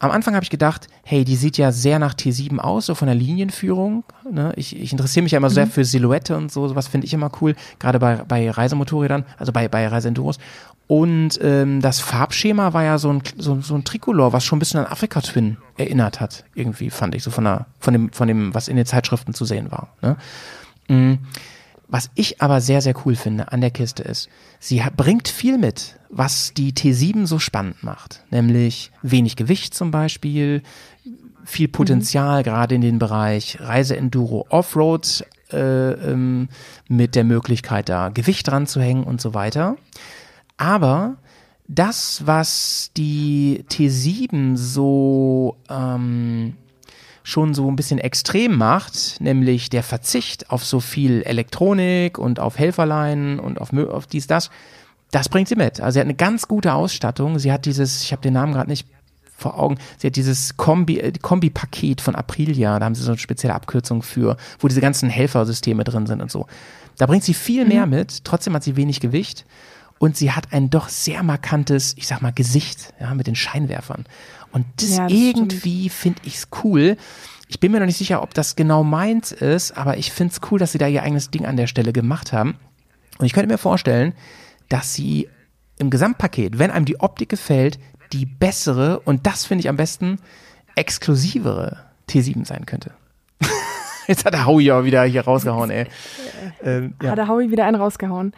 am Anfang habe ich gedacht, hey, die sieht ja sehr nach T7 aus, so von der Linienführung. Ne? Ich, ich interessiere mich ja immer mhm. sehr für Silhouette und so, sowas finde ich immer cool, gerade bei, bei Reisemotorrädern, also bei, bei Reiseenduros. Und ähm, das Farbschema war ja so ein, so, so ein Tricolor, was schon ein bisschen an Afrika Twin erinnert hat, irgendwie fand ich, so von, der, von, dem, von dem, was in den Zeitschriften zu sehen war. Ne? Mhm. Was ich aber sehr, sehr cool finde an der Kiste ist, sie bringt viel mit, was die T7 so spannend macht. Nämlich wenig Gewicht zum Beispiel, viel Potenzial mhm. gerade in den Bereich Reiseenduro Offroad äh, ähm, mit der Möglichkeit da Gewicht dran zu hängen und so weiter. Aber das, was die T7 so ähm, schon so ein bisschen extrem macht, nämlich der Verzicht auf so viel Elektronik und auf Helferlein und auf, auf dies, das, das bringt sie mit. Also sie hat eine ganz gute Ausstattung. Sie hat dieses, ich habe den Namen gerade nicht vor Augen, sie hat dieses Kombi, äh, Kombi-Paket von Aprilia, da haben sie so eine spezielle Abkürzung für, wo diese ganzen Helfersysteme drin sind und so. Da bringt sie viel mehr mhm. mit, trotzdem hat sie wenig Gewicht und sie hat ein doch sehr markantes, ich sag mal, Gesicht, ja, mit den Scheinwerfern. Und das, ja, das irgendwie finde ich es cool. Ich bin mir noch nicht sicher, ob das genau meins ist, aber ich finde es cool, dass sie da ihr eigenes Ding an der Stelle gemacht haben. Und ich könnte mir vorstellen, dass sie im Gesamtpaket, wenn einem die Optik gefällt, die bessere und das finde ich am besten exklusivere T7 sein könnte. Jetzt hat der Howie auch wieder hier rausgehauen, ey. Ähm, ja. Hat der Howie wieder einen rausgehauen.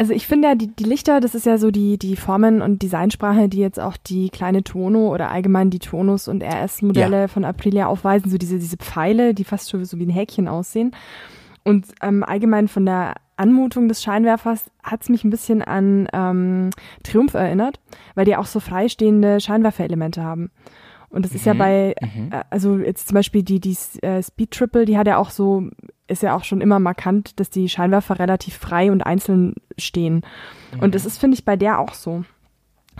Also ich finde ja, die, die Lichter, das ist ja so die, die Formen und Designsprache, die jetzt auch die kleine Tono oder allgemein die Tonus und RS-Modelle ja. von Aprilia aufweisen, so diese, diese Pfeile, die fast schon so wie ein Häkchen aussehen. Und ähm, allgemein von der Anmutung des Scheinwerfers hat es mich ein bisschen an ähm, Triumph erinnert, weil die auch so freistehende Scheinwerferelemente haben. Und das ist ja mhm. bei, mhm. äh, also jetzt zum Beispiel die, die äh, Speed Triple, die hat ja auch so ist ja auch schon immer markant, dass die Scheinwerfer relativ frei und einzeln stehen. Mhm. Und das ist, finde ich, bei der auch so.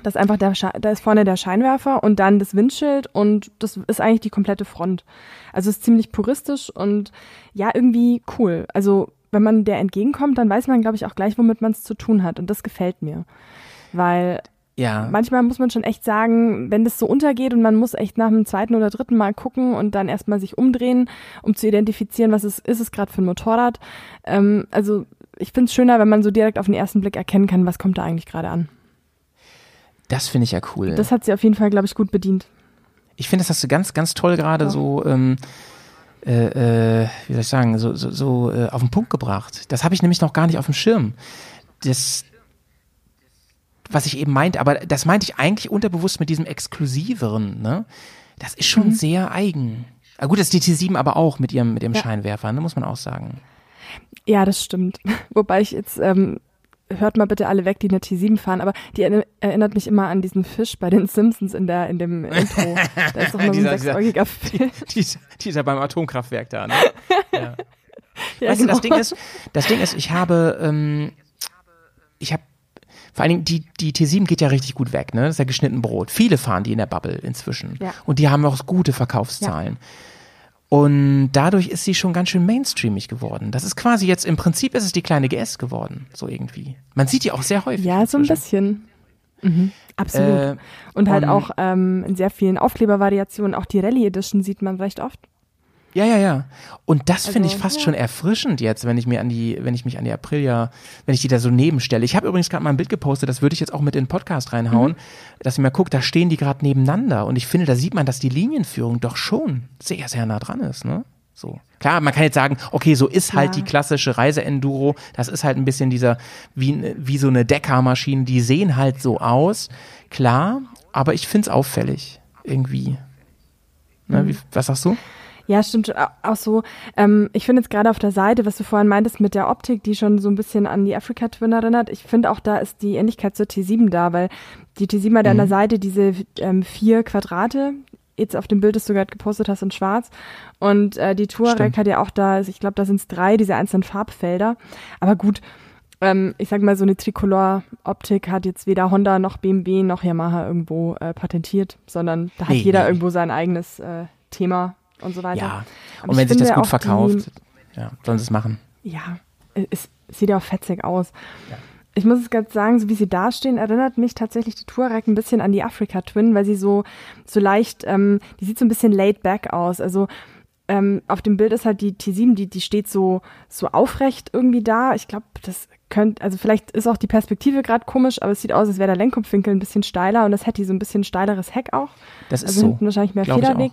Das ist einfach der, da ist vorne der Scheinwerfer und dann das Windschild und das ist eigentlich die komplette Front. Also es ist ziemlich puristisch und ja, irgendwie cool. Also wenn man der entgegenkommt, dann weiß man, glaube ich, auch gleich, womit man es zu tun hat. Und das gefällt mir. Weil ja. Manchmal muss man schon echt sagen, wenn das so untergeht und man muss echt nach dem zweiten oder dritten Mal gucken und dann erstmal sich umdrehen, um zu identifizieren, was es ist es gerade für ein Motorrad. Ähm, also ich finde es schöner, wenn man so direkt auf den ersten Blick erkennen kann, was kommt da eigentlich gerade an. Das finde ich ja cool. Das hat sie auf jeden Fall, glaube ich, gut bedient. Ich finde, das hast du ganz, ganz toll gerade ja. so, ähm, äh, äh, wie soll ich sagen, so, so, so äh, auf den Punkt gebracht. Das habe ich nämlich noch gar nicht auf dem Schirm. Das, was ich eben meinte, aber das meinte ich eigentlich unterbewusst mit diesem Exklusiveren, ne? Das ist schon mhm. sehr eigen. Ah, gut, das ist die T7 aber auch mit ihrem, mit ihrem ja. Scheinwerfer, ne, muss man auch sagen. Ja, das stimmt. Wobei ich jetzt, ähm, hört mal bitte alle weg, die eine T7 fahren, aber die erinnert mich immer an diesen Fisch bei den Simpsons in der, in dem Intro. Da ist doch noch dieser, ein sechsäugiger Fisch. Dieser, dieser beim Atomkraftwerk da, ne? Ja. ja weißt genau. du, das genau. Ding ist, das Ding ist, ich habe, ähm, ich habe vor allen Dingen, die, die T7 geht ja richtig gut weg, ne? Das ist ja geschnitten Brot. Viele fahren die in der Bubble inzwischen. Ja. Und die haben auch gute Verkaufszahlen. Ja. Und dadurch ist sie schon ganz schön mainstreamig geworden. Das ist quasi jetzt, im Prinzip ist es die kleine GS geworden, so irgendwie. Man sieht die auch sehr häufig. Ja, so ein bisschen. Mhm, absolut. Äh, und halt auch ähm, in sehr vielen Aufklebervariationen, auch die Rallye Edition sieht man recht oft. Ja, ja, ja. Und das also, finde ich fast ja. schon erfrischend jetzt, wenn ich mir an die, wenn ich mich an die Aprilia, wenn ich die da so nebenstelle. Ich habe übrigens gerade mal ein Bild gepostet, das würde ich jetzt auch mit in den Podcast reinhauen, mhm. dass ihr mal guckt, da stehen die gerade nebeneinander und ich finde, da sieht man, dass die Linienführung doch schon sehr, sehr nah dran ist, ne? So. Klar, man kann jetzt sagen, okay, so ist halt ja. die klassische Reise-Enduro. Das ist halt ein bisschen dieser, wie, wie so eine Deckermaschine, die sehen halt so aus. Klar, aber ich finde es auffällig. Irgendwie. Ne, wie, was sagst du? Ja, stimmt auch so. Ähm, ich finde jetzt gerade auf der Seite, was du vorhin meintest mit der Optik, die schon so ein bisschen an die Africa Twin erinnert. Ich finde auch da ist die Ähnlichkeit zur T7 da, weil die T7 hat mhm. an der mhm. Seite diese ähm, vier Quadrate. Jetzt auf dem Bild, das du gerade gepostet hast, in schwarz. Und äh, die Touareg hat ja auch da, ich glaube, da sind es drei, diese einzelnen Farbfelder. Aber gut, ähm, ich sag mal, so eine Tricolor-Optik hat jetzt weder Honda noch BMW noch Yamaha irgendwo äh, patentiert, sondern da hat nee, jeder nee. irgendwo sein eigenes äh, Thema und so weiter. Ja, und, und wenn sich das gut verkauft, die, ja, sollen sie es machen. Ja, es sieht ja auch fetzig aus. Ja. ich muss es ganz sagen, so wie sie dastehen, erinnert mich tatsächlich die Touareg ein bisschen an die Africa Twin, weil sie so, so leicht, ähm, die sieht so ein bisschen laid back aus. Also ähm, auf dem Bild ist halt die T7, die, die steht so, so aufrecht irgendwie da. Ich glaube, das könnte, also vielleicht ist auch die Perspektive gerade komisch, aber es sieht aus, als wäre der Lenkkopfwinkel ein bisschen steiler und das hätte so ein bisschen steileres Heck auch. Das ist also so. hinten wahrscheinlich mehr Federweg.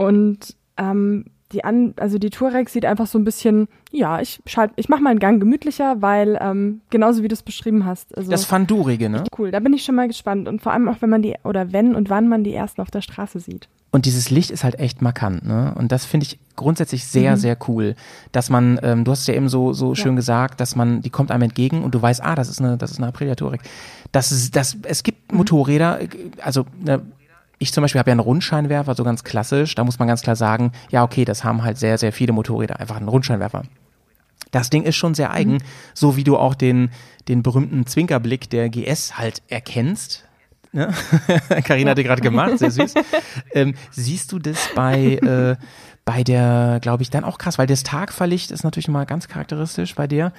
Und ähm, die an, also die Touareg sieht einfach so ein bisschen, ja, ich schalt, ich mache meinen Gang gemütlicher, weil ähm, genauso wie du es beschrieben hast. Also das Fandurige, ne? Cool, da bin ich schon mal gespannt und vor allem auch, wenn man die oder wenn und wann man die ersten auf der Straße sieht. Und dieses Licht ist halt echt markant, ne? Und das finde ich grundsätzlich sehr, mhm. sehr cool, dass man, ähm, du hast es ja eben so so ja. schön gesagt, dass man, die kommt einem entgegen und du weißt, ah, das ist eine, das ist eine Aprilia Touareg. Das ist, das, es gibt mhm. Motorräder, also ne, ich zum Beispiel habe ja einen Rundscheinwerfer, so ganz klassisch. Da muss man ganz klar sagen, ja, okay, das haben halt sehr, sehr viele Motorräder, einfach einen Rundscheinwerfer. Das Ding ist schon sehr eigen, mhm. so wie du auch den, den berühmten Zwinkerblick der GS halt erkennst. Ne? Karina ja. hatte gerade gemacht, sehr süß. ähm, siehst du das bei, äh, bei der, glaube ich, dann auch krass, weil das Tagverlicht ist natürlich mal ganz charakteristisch bei der.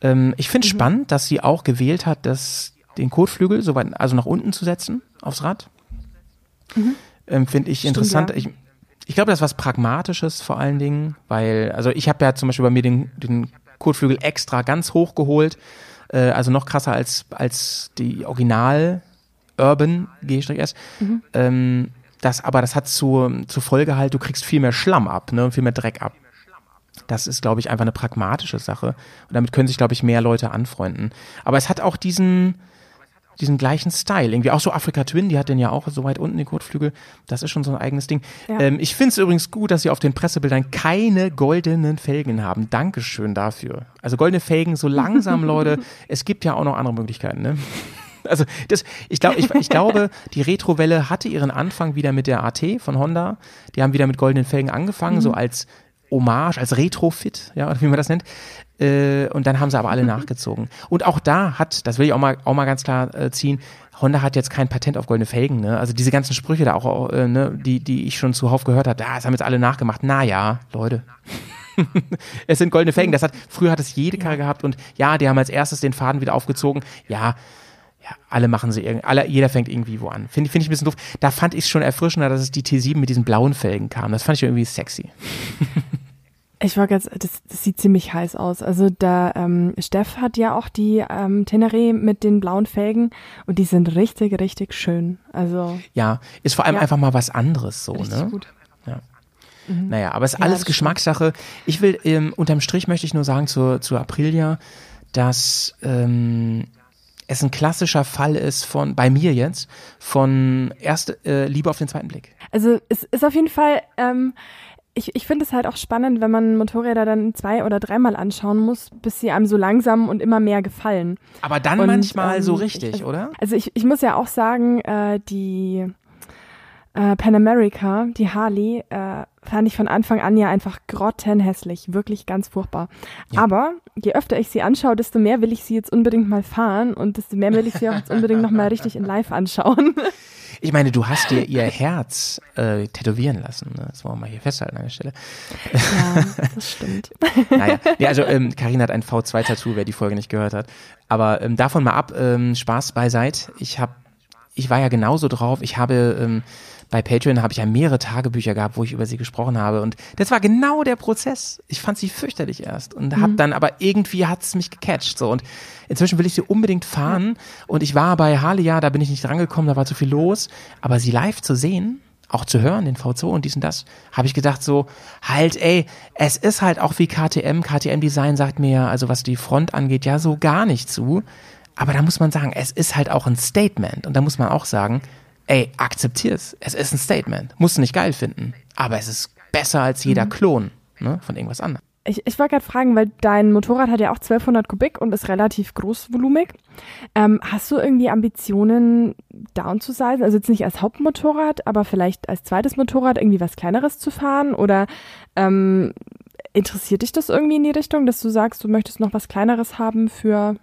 Ähm, ich finde mhm. spannend, dass sie auch gewählt hat, das, den Kotflügel so weit, also nach unten zu setzen aufs Rad. Mhm. Ähm, Finde ich Stimmt, interessant. Ja. Ich, ich glaube, das ist was Pragmatisches vor allen Dingen, weil, also ich habe ja zum Beispiel bei mir den, den Kotflügel extra ganz hoch geholt, äh, also noch krasser als, als die Original Urban G-S. Mhm. Ähm, das, aber das hat zur, zur Folge halt, du kriegst viel mehr Schlamm ab, ne, viel mehr Dreck ab. Das ist, glaube ich, einfach eine pragmatische Sache. Und damit können sich, glaube ich, mehr Leute anfreunden. Aber es hat auch diesen, diesen gleichen Style. Irgendwie auch so Africa Twin, die hat den ja auch so weit unten, den Kotflügel. Das ist schon so ein eigenes Ding. Ja. Ähm, ich finde es übrigens gut, dass sie auf den Pressebildern keine goldenen Felgen haben. Dankeschön dafür. Also goldene Felgen, so langsam, Leute. Es gibt ja auch noch andere Möglichkeiten, ne? Also das, ich, glaube, ich, ich glaube, die Retrowelle hatte ihren Anfang wieder mit der AT von Honda. Die haben wieder mit goldenen Felgen angefangen, mhm. so als Hommage, als Retrofit, ja, wie man das nennt. Äh, und dann haben sie aber alle mhm. nachgezogen. Und auch da hat, das will ich auch mal, auch mal ganz klar äh, ziehen, Honda hat jetzt kein Patent auf goldene Felgen. Ne? Also diese ganzen Sprüche da auch, äh, ne, die, die ich schon zuhauf gehört habe, ah, das haben jetzt alle nachgemacht. Naja, Leute. es sind goldene Felgen. Das hat, früher hat es jede Karre gehabt und ja, die haben als erstes den Faden wieder aufgezogen. Ja, ja, alle machen sie irgendwie, alle, jeder fängt irgendwie wo an. Finde find ich ein bisschen doof. Da fand ich es schon erfrischender, dass es die T7 mit diesen blauen Felgen kam. Das fand ich irgendwie sexy. Ich war ganz, das, das sieht ziemlich heiß aus. Also da ähm, Steff hat ja auch die ähm, Tenere mit den blauen Felgen und die sind richtig, richtig schön. Also ja, ist vor allem ja. einfach mal was anderes so, richtig ne? Gut. Ja. Mhm. Naja, aber es ist ja, alles Geschmackssache. Ich will, ähm, unterm Strich möchte ich nur sagen zur, zur Aprilia, dass ähm, es ein klassischer Fall ist von, bei mir jetzt, von erste äh, Liebe auf den zweiten Blick. Also es ist auf jeden Fall, ähm, ich, ich finde es halt auch spannend, wenn man Motorräder dann zwei oder dreimal anschauen muss, bis sie einem so langsam und immer mehr gefallen. Aber dann und, manchmal ähm, so richtig, ich, oder? Also ich, ich muss ja auch sagen, äh, die äh, Pan America, die Harley, äh, fand ich von Anfang an ja einfach grottenhässlich, wirklich ganz furchtbar. Ja. Aber je öfter ich sie anschaue, desto mehr will ich sie jetzt unbedingt mal fahren und desto mehr will ich sie auch jetzt unbedingt nochmal richtig in Live anschauen. Ich meine, du hast dir ihr Herz äh, tätowieren lassen. Ne? Das wollen wir mal hier festhalten an der Stelle. Ja, das stimmt. naja, nee, also ähm, Karina hat ein V2-Tattoo, wer die Folge nicht gehört hat. Aber ähm, davon mal ab, ähm, Spaß beiseite. Ich habe, ich war ja genauso drauf. Ich habe ähm, bei Patreon habe ich ja mehrere Tagebücher gehabt, wo ich über sie gesprochen habe. Und das war genau der Prozess. Ich fand sie fürchterlich erst und mhm. dann aber irgendwie hat es mich gecatcht. So und inzwischen will ich sie unbedingt fahren. Und ich war bei Harley, ja, da bin ich nicht drangekommen, da war zu viel los. Aber sie live zu sehen, auch zu hören, den V2 und dies und das, habe ich gedacht so, halt, ey, es ist halt auch wie KTM. KTM-Design sagt mir, also was die Front angeht, ja so gar nicht zu. Aber da muss man sagen, es ist halt auch ein Statement. Und da muss man auch sagen, ey, akzeptier's. Es ist ein Statement. Musst du nicht geil finden. Aber es ist besser als jeder mhm. Klon ne, von irgendwas anderem. Ich, ich wollte gerade fragen, weil dein Motorrad hat ja auch 1200 Kubik und ist relativ großvolumig. Ähm, hast du irgendwie Ambitionen, down zu sein? Also jetzt nicht als Hauptmotorrad, aber vielleicht als zweites Motorrad irgendwie was Kleineres zu fahren? Oder ähm, interessiert dich das irgendwie in die Richtung, dass du sagst, du möchtest noch was Kleineres haben für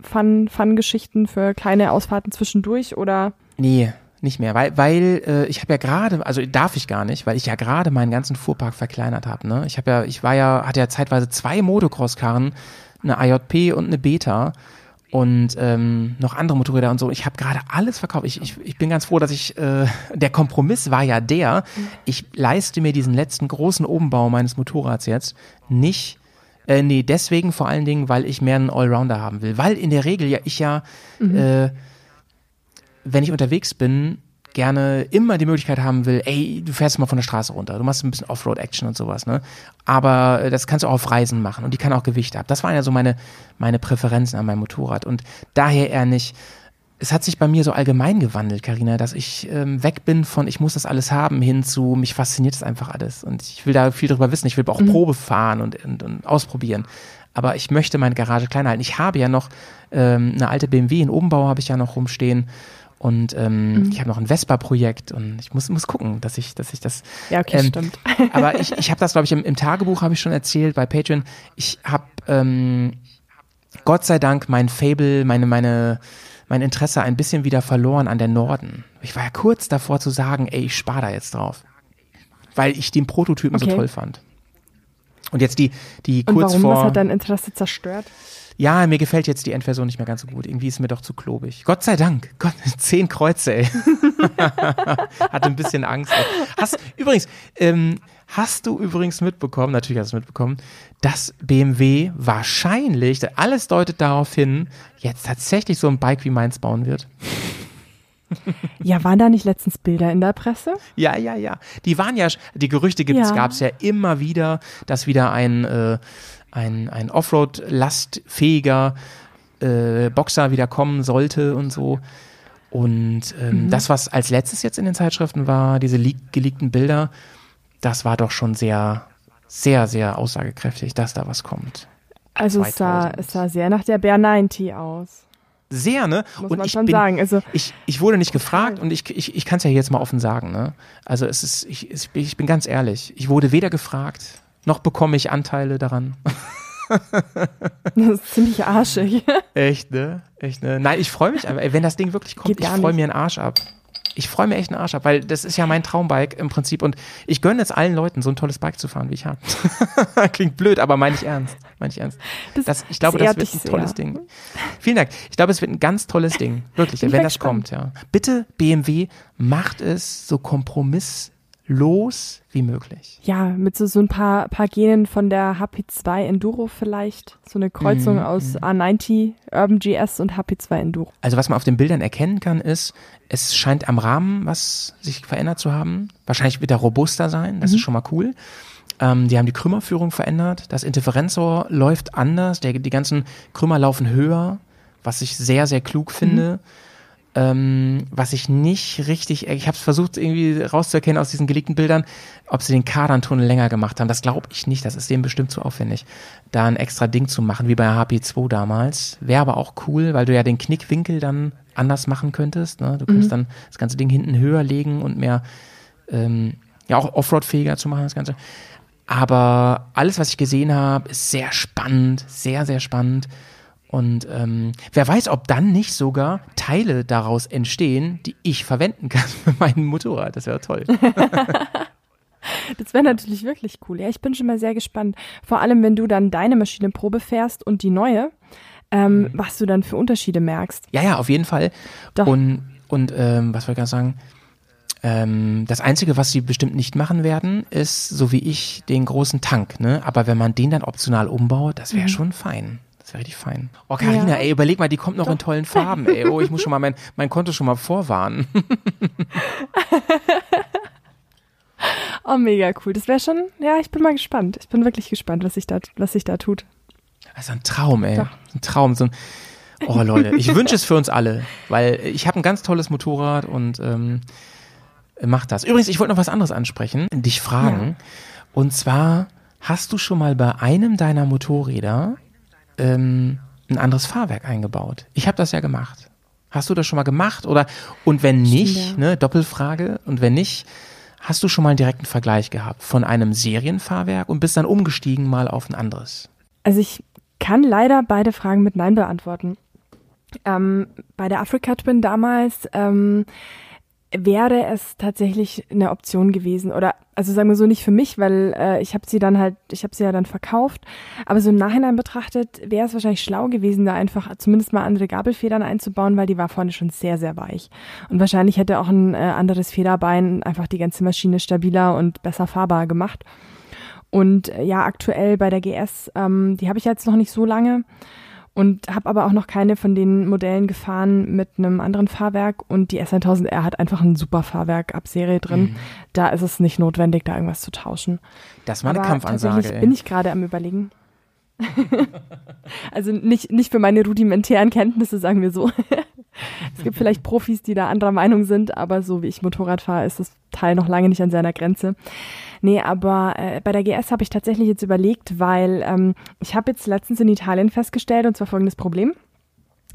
Fun-Geschichten, Fun für kleine Ausfahrten zwischendurch? Oder Nee, nicht mehr, weil, weil äh, ich habe ja gerade, also darf ich gar nicht, weil ich ja gerade meinen ganzen Fuhrpark verkleinert habe. Ne? Ich habe ja, ich war ja, hatte ja zeitweise zwei Motocross-Karren eine IJP und eine Beta und ähm, noch andere Motorräder und so. Ich habe gerade alles verkauft. Ich, ich, ich bin ganz froh, dass ich, äh, der Kompromiss war ja der, ich leiste mir diesen letzten großen Obenbau meines Motorrads jetzt nicht äh, nee, deswegen vor allen Dingen, weil ich mehr einen Allrounder haben will. Weil in der Regel ja ich ja, mhm. äh, wenn ich unterwegs bin, gerne immer die Möglichkeit haben will, ey, du fährst mal von der Straße runter, du machst ein bisschen Offroad-Action und sowas, ne? Aber äh, das kannst du auch auf Reisen machen und die kann auch Gewicht ab. Das waren ja so meine, meine Präferenzen an meinem Motorrad und daher eher nicht, es hat sich bei mir so allgemein gewandelt, Karina, dass ich ähm, weg bin von ich muss das alles haben hin zu mich fasziniert das einfach alles und ich will da viel drüber wissen. Ich will auch mhm. Probe fahren und, und, und ausprobieren. Aber ich möchte meine Garage kleiner halten. Ich habe ja noch ähm, eine alte BMW in Obenbau habe ich ja noch rumstehen und ähm, mhm. ich habe noch ein Vespa-Projekt und ich muss, muss gucken, dass ich, dass ich das. Ja, okay, ähm, stimmt. aber ich, ich habe das, glaube ich, im, im Tagebuch habe ich schon erzählt bei Patreon. Ich habe ähm, Gott sei Dank mein Fable, meine, meine, mein Interesse ein bisschen wieder verloren an der Norden. Ich war ja kurz davor zu sagen, ey, ich spare da jetzt drauf. Weil ich den Prototypen okay. so toll fand. Und jetzt die, die und kurz warum? vor. Was hat dein Interesse zerstört? Ja, mir gefällt jetzt die Endversion nicht mehr ganz so gut. Irgendwie ist mir doch zu klobig. Gott sei Dank. Gott, zehn Kreuze, ey. Hatte ein bisschen Angst. Ey. Hast, übrigens, ähm, hast du übrigens mitbekommen, natürlich hast du mitbekommen, dass BMW wahrscheinlich, alles deutet darauf hin, jetzt tatsächlich so ein Bike wie meins bauen wird. Ja, waren da nicht letztens Bilder in der Presse? Ja, ja, ja. Die waren ja, die Gerüchte ja. gab es ja immer wieder, dass wieder ein äh, ein, ein Offroad-lastfähiger äh, Boxer wieder kommen sollte und so. Und ähm, mhm. das, was als letztes jetzt in den Zeitschriften war, diese geleakten Bilder, das war doch schon sehr, sehr, sehr aussagekräftig, dass da was kommt. Also es sah, es sah sehr nach der Bear 90 aus. Sehr, ne? Muss und man ich schon bin, sagen. Also, ich, ich wurde nicht gefragt und ich, ich, ich kann es ja jetzt mal offen sagen, ne? Also es ist, ich, ich bin ganz ehrlich, ich wurde weder gefragt, noch bekomme ich Anteile daran. das ist ziemlich arschig. Echt, ne? Echt, ne? Nein, ich freue mich einfach. Ey, wenn das Ding wirklich kommt, ich freue mir einen Arsch ab. Ich freue mir echt einen Arsch ab, weil das ist ja mein Traumbike im Prinzip und ich gönne jetzt allen Leuten, so ein tolles Bike zu fahren, wie ich habe. Klingt blöd, aber meine ich ernst. Meine ich ernst. Das, das ich glaube, das wird ein tolles sehr. Ding. Vielen Dank. Ich glaube, es wird ein ganz tolles Ding. Wirklich, wenn das kommt, ja. Bitte, BMW, macht es so kompromiss los wie möglich. Ja, mit so, so ein paar, paar Genen von der HP2 Enduro vielleicht. So eine Kreuzung mm, aus mm. A90, Urban GS und HP2 Enduro. Also was man auf den Bildern erkennen kann, ist, es scheint am Rahmen was sich verändert zu haben. Wahrscheinlich wird er robuster sein, das mhm. ist schon mal cool. Ähm, die haben die Krümmerführung verändert. Das Interferenzrohr läuft anders. Der, die ganzen Krümmer laufen höher, was ich sehr, sehr klug finde. Mhm ähm, was ich nicht richtig, ich habe es versucht irgendwie rauszuerkennen aus diesen geleakten Bildern, ob sie den Kardantunnel länger gemacht haben. Das glaube ich nicht, das ist denen bestimmt zu aufwendig, da ein extra Ding zu machen, wie bei HP2 damals. Wäre aber auch cool, weil du ja den Knickwinkel dann anders machen könntest. Ne? Du könntest mhm. dann das ganze Ding hinten höher legen und mehr, ähm, ja auch Offroad-fähiger zu machen, das Ganze. Aber alles, was ich gesehen habe, ist sehr spannend, sehr, sehr spannend. Und ähm, wer weiß, ob dann nicht sogar Teile daraus entstehen, die ich verwenden kann für mein Motorrad. Das wäre toll. Das wäre natürlich wirklich cool. Ja, ich bin schon mal sehr gespannt. Vor allem, wenn du dann deine Maschine Probe fährst und die neue, ähm, mhm. was du dann für Unterschiede merkst. Ja, ja, auf jeden Fall. Doch. Und, und ähm, was wollte ich gerade sagen? Ähm, das Einzige, was sie bestimmt nicht machen werden, ist, so wie ich, den großen Tank. Ne? Aber wenn man den dann optional umbaut, das wäre mhm. schon fein. Das wäre richtig fein. Oh, Carina, ja. ey, überleg mal, die kommt noch Doch. in tollen Farben, ey. Oh, ich muss schon mal mein, mein Konto schon mal vorwarnen. oh, mega cool. Das wäre schon, ja, ich bin mal gespannt. Ich bin wirklich gespannt, was sich da, was sich da tut. Das ist ein Traum, ey. Doch. Ein Traum. So ein, oh, Leute, ich wünsche es für uns alle, weil ich habe ein ganz tolles Motorrad und ähm, mach das. Übrigens, ich wollte noch was anderes ansprechen, dich fragen. Ja. Und zwar, hast du schon mal bei einem deiner Motorräder ähm, ein anderes Fahrwerk eingebaut. Ich habe das ja gemacht. Hast du das schon mal gemacht? Oder und wenn nicht, ja. ne, Doppelfrage, und wenn nicht, hast du schon mal einen direkten Vergleich gehabt von einem Serienfahrwerk und bist dann umgestiegen mal auf ein anderes? Also ich kann leider beide Fragen mit Nein beantworten. Ähm, bei der Africa Twin damals ähm, wäre es tatsächlich eine Option gewesen oder also sagen wir so nicht für mich, weil äh, ich habe sie dann halt, ich habe sie ja dann verkauft, aber so im Nachhinein betrachtet wäre es wahrscheinlich schlau gewesen, da einfach zumindest mal andere Gabelfedern einzubauen, weil die war vorne schon sehr sehr weich. Und wahrscheinlich hätte auch ein äh, anderes Federbein einfach die ganze Maschine stabiler und besser fahrbar gemacht. Und äh, ja, aktuell bei der GS, ähm, die habe ich jetzt noch nicht so lange und habe aber auch noch keine von den Modellen gefahren mit einem anderen Fahrwerk und die S1000R hat einfach ein super Fahrwerk ab Serie drin. Mhm. Da ist es nicht notwendig, da irgendwas zu tauschen. Das war eine aber Kampfansage. Tatsächlich bin ich gerade am überlegen. also nicht, nicht für meine rudimentären Kenntnisse, sagen wir so. es gibt vielleicht Profis, die da anderer Meinung sind, aber so wie ich Motorrad fahre, ist das Teil noch lange nicht an seiner Grenze. Nee, aber äh, bei der GS habe ich tatsächlich jetzt überlegt, weil ähm, ich habe jetzt letztens in Italien festgestellt, und zwar folgendes Problem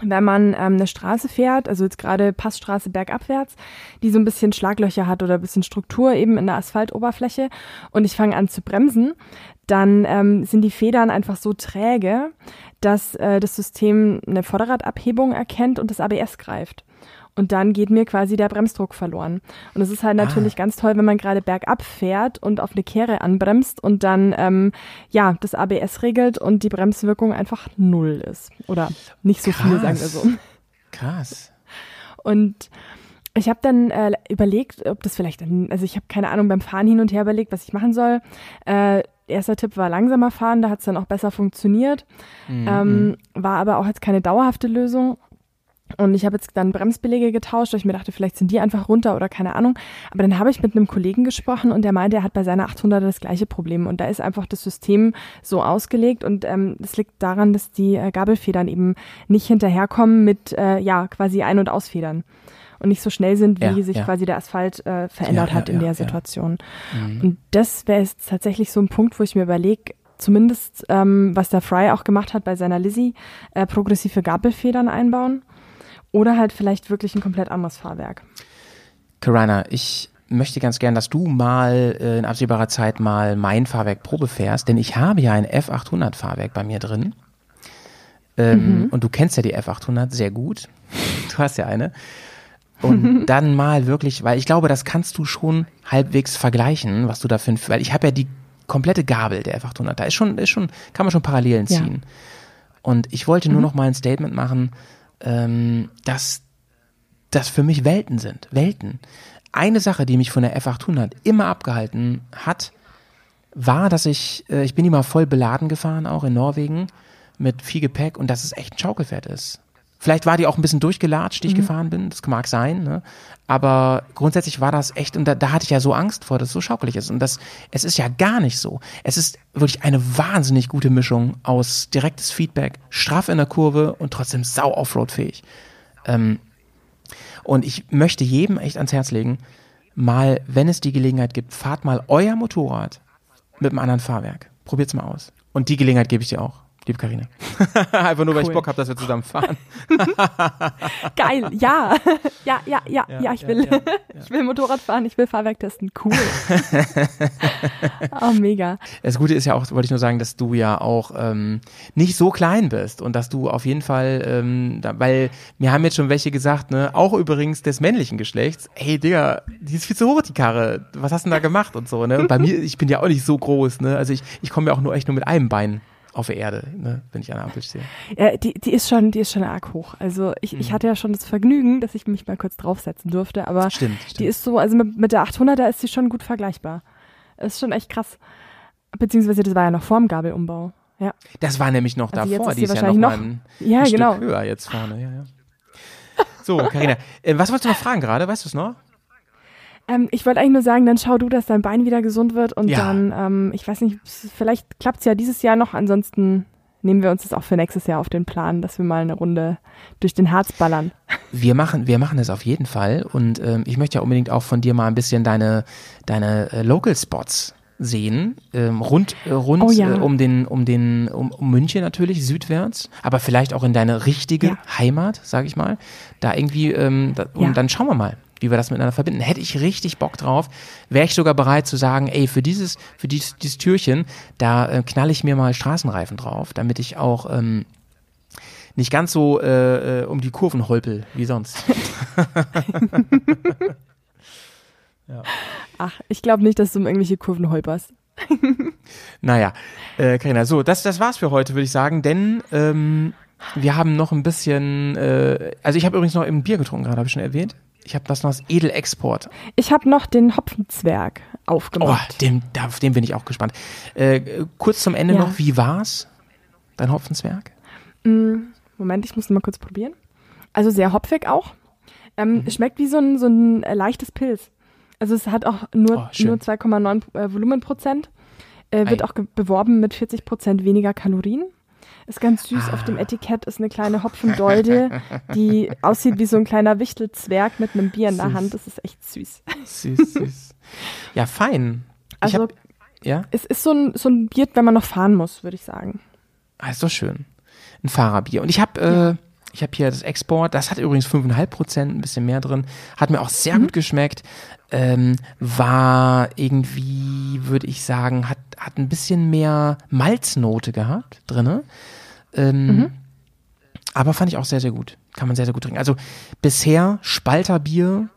wenn man ähm, eine Straße fährt, also jetzt gerade Passstraße bergabwärts, die so ein bisschen Schlaglöcher hat oder ein bisschen Struktur eben in der Asphaltoberfläche und ich fange an zu bremsen, dann ähm, sind die Federn einfach so träge, dass äh, das System eine Vorderradabhebung erkennt und das ABS greift. Und dann geht mir quasi der Bremsdruck verloren. Und es ist halt natürlich ah. ganz toll, wenn man gerade bergab fährt und auf eine Kehre anbremst und dann ähm, ja das ABS regelt und die Bremswirkung einfach null ist. Oder nicht so Krass. viel, sagen wir so. Krass. Und ich habe dann äh, überlegt, ob das vielleicht, also ich habe keine Ahnung beim Fahren hin und her überlegt, was ich machen soll. Äh, erster Tipp war langsamer fahren, da hat es dann auch besser funktioniert. Mhm. Ähm, war aber auch jetzt keine dauerhafte Lösung. Und ich habe jetzt dann Bremsbelege getauscht, weil ich mir dachte, vielleicht sind die einfach runter oder keine Ahnung. Aber dann habe ich mit einem Kollegen gesprochen und der meinte, er hat bei seiner 800er das gleiche Problem. Und da ist einfach das System so ausgelegt und ähm, das liegt daran, dass die äh, Gabelfedern eben nicht hinterherkommen mit, äh, ja, quasi Ein- und Ausfedern. Und nicht so schnell sind, wie ja, sich ja. quasi der Asphalt äh, verändert ja, hat in der Situation. Mhm. Und das wäre jetzt tatsächlich so ein Punkt, wo ich mir überlege, zumindest ähm, was der Fry auch gemacht hat bei seiner Lizzie, äh, progressive Gabelfedern einbauen oder halt vielleicht wirklich ein komplett anderes Fahrwerk. Karina, ich möchte ganz gern, dass du mal äh, in absehbarer Zeit mal mein Fahrwerk Probe fährst, denn ich habe ja ein F800 Fahrwerk bei mir drin. Ähm, mhm. Und du kennst ja die F800 sehr gut. Du hast ja eine. Und dann mal wirklich, weil ich glaube, das kannst du schon halbwegs vergleichen, was du da findest, weil ich habe ja die komplette Gabel der F800. Da ist schon, ist schon, kann man schon Parallelen ziehen. Ja. Und ich wollte nur mhm. noch mal ein Statement machen, ähm, dass das für mich Welten sind. Welten. Eine Sache, die mich von der F800 immer abgehalten hat, war, dass ich, äh, ich bin immer voll beladen gefahren, auch in Norwegen, mit viel Gepäck und dass es echt ein Schaukelpferd ist. Vielleicht war die auch ein bisschen durchgelatscht, die ich mhm. gefahren bin, das mag sein, ne? aber grundsätzlich war das echt, und da, da hatte ich ja so Angst vor, dass es so schaukelig ist. Und das, es ist ja gar nicht so. Es ist wirklich eine wahnsinnig gute Mischung aus direktes Feedback, straff in der Kurve und trotzdem sau Offroad-fähig. Ähm, und ich möchte jedem echt ans Herz legen, mal, wenn es die Gelegenheit gibt, fahrt mal euer Motorrad mit einem anderen Fahrwerk. Probiert's mal aus. Und die Gelegenheit gebe ich dir auch. Liebe Karina. Einfach nur, weil ich Bock habe, dass wir zusammen fahren. Geil, ja. Ja, ja, ja, ja, ja ich will. Ja, ja, ich will Motorrad fahren, ich will Fahrwerk testen. Cool. oh, mega. Das Gute ist ja auch, wollte ich nur sagen, dass du ja auch ähm, nicht so klein bist und dass du auf jeden Fall, ähm, da, weil mir haben jetzt schon welche gesagt, ne, auch übrigens des männlichen Geschlechts, hey Digga, die ist viel zu hoch, die Karre. Was hast du denn da gemacht und so, ne? Und bei mir, ich bin ja auch nicht so groß, ne? Also ich, ich komme ja auch nur echt nur mit einem Bein auf der Erde, ne, wenn ich an der Ampel stehe. Ja, die, die ist schon, die ist schon arg hoch. Also ich, mhm. ich hatte ja schon das Vergnügen, dass ich mich mal kurz draufsetzen durfte, aber stimmt, stimmt. die ist so, also mit, mit der 800er ist sie schon gut vergleichbar. Das ist schon echt krass. Beziehungsweise das war ja noch vorm Gabelumbau. Ja. Das war nämlich noch also davor, die ist ja noch, noch ein, ja, ein genau. Stück höher jetzt vorne. Ja, ja. So, Karina, äh, was wolltest du noch fragen gerade? Weißt du es noch? Ähm, ich wollte eigentlich nur sagen, dann schau du, dass dein Bein wieder gesund wird und ja. dann, ähm, ich weiß nicht, vielleicht klappt es ja dieses Jahr noch, ansonsten nehmen wir uns das auch für nächstes Jahr auf den Plan, dass wir mal eine Runde durch den Harz ballern. Wir machen, wir machen das auf jeden Fall und ähm, ich möchte ja unbedingt auch von dir mal ein bisschen deine, deine äh, Local Spots sehen, ähm, rund, äh, rund oh, ja. äh, um den, um den, um, um München natürlich, südwärts, aber vielleicht auch in deine richtige ja. Heimat, sag ich mal. Da irgendwie, ähm, da, und ja. dann schauen wir mal, wie wir das miteinander verbinden. Hätte ich richtig Bock drauf, wäre ich sogar bereit zu sagen, ey, für dieses, für dieses, dieses Türchen, da äh, knall ich mir mal Straßenreifen drauf, damit ich auch ähm, nicht ganz so äh, äh, um die Kurven holpel wie sonst. Ja. Ach, ich glaube nicht, dass du um irgendwelche Kurven holperst. naja, äh, Carina, so, das, das war's für heute, würde ich sagen, denn ähm, wir haben noch ein bisschen, äh, also ich habe übrigens noch ein Bier getrunken, gerade habe ich schon erwähnt. Ich habe das noch als Edelexport. Ich habe noch den Hopfenzwerg aufgemacht. Oh, dem, auf den bin ich auch gespannt. Äh, kurz zum Ende ja. noch, wie war's? Dein Hopfenzwerg? Mm, Moment, ich muss mal kurz probieren. Also sehr hopfig auch. Ähm, mhm. Schmeckt wie so ein, so ein äh, leichtes Pilz. Also es hat auch nur, oh, nur 2,9 äh, Volumenprozent. Äh, wird auch beworben mit 40 Prozent weniger Kalorien. Ist ganz süß. Ah. Auf dem ah. Etikett ist eine kleine Hopfendolde, die aussieht wie so ein kleiner Wichtelzwerg mit einem Bier in der Hand. Das ist echt süß. Süß, süß. Ja, fein. Also, hab, ja? es ist so ein, so ein Bier, wenn man noch fahren muss, würde ich sagen. Ah, ist doch schön. Ein Fahrerbier. Und ich habe äh, ja. Ich habe hier das Export, das hat übrigens 5,5 Prozent, ein bisschen mehr drin. Hat mir auch sehr mhm. gut geschmeckt. Ähm, war irgendwie, würde ich sagen, hat, hat ein bisschen mehr Malznote gehabt drinne. Ähm, mhm. Aber fand ich auch sehr, sehr gut. Kann man sehr, sehr gut trinken. Also bisher Spalterbier,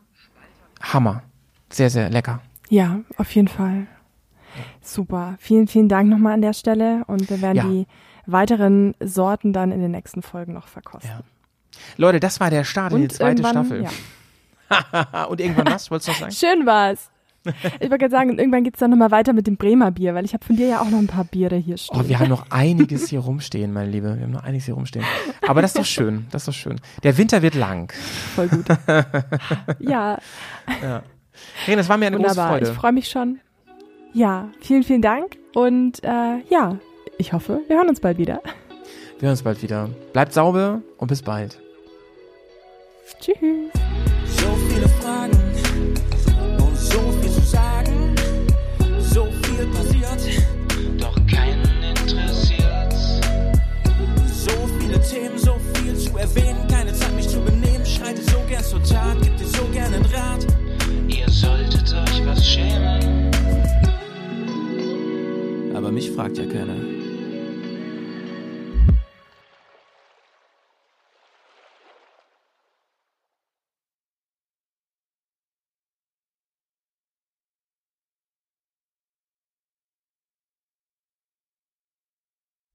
Hammer. Sehr, sehr lecker. Ja, auf jeden Fall. Super. Vielen, vielen Dank nochmal an der Stelle und wir werden ja. die weiteren Sorten dann in den nächsten Folgen noch verkosten. Ja. Leute, das war der Start und in die zweite Staffel. Ja. und irgendwann was, wolltest du noch sagen? Schön war's. Ich wollte gerade sagen, irgendwann geht es dann nochmal weiter mit dem Bremer Bier, weil ich habe von dir ja auch noch ein paar Biere hier stehen. Oh, wir haben noch einiges hier rumstehen, meine Liebe. Wir haben noch einiges hier rumstehen. Aber das ist doch schön, das ist doch schön. Der Winter wird lang. Voll gut. ja. ja. Hey, das war mir eine Wunderbar. große Freude. Ich freue mich schon. Ja, vielen, vielen Dank. Und äh, ja, ich hoffe, wir hören uns bald wieder. Wir hören uns bald wieder. Bleibt sauber und bis bald. Tschüss. So viele Fragen und so viel zu sagen. So viel passiert, doch keinen interessiert. So viele Themen, so viel zu erwähnen. Keine Zeit, mich zu benehmen. Schreite so gern zur Tat, gibt dir so gern einen Rat. Ihr solltet euch was schämen. Aber mich fragt ja keiner.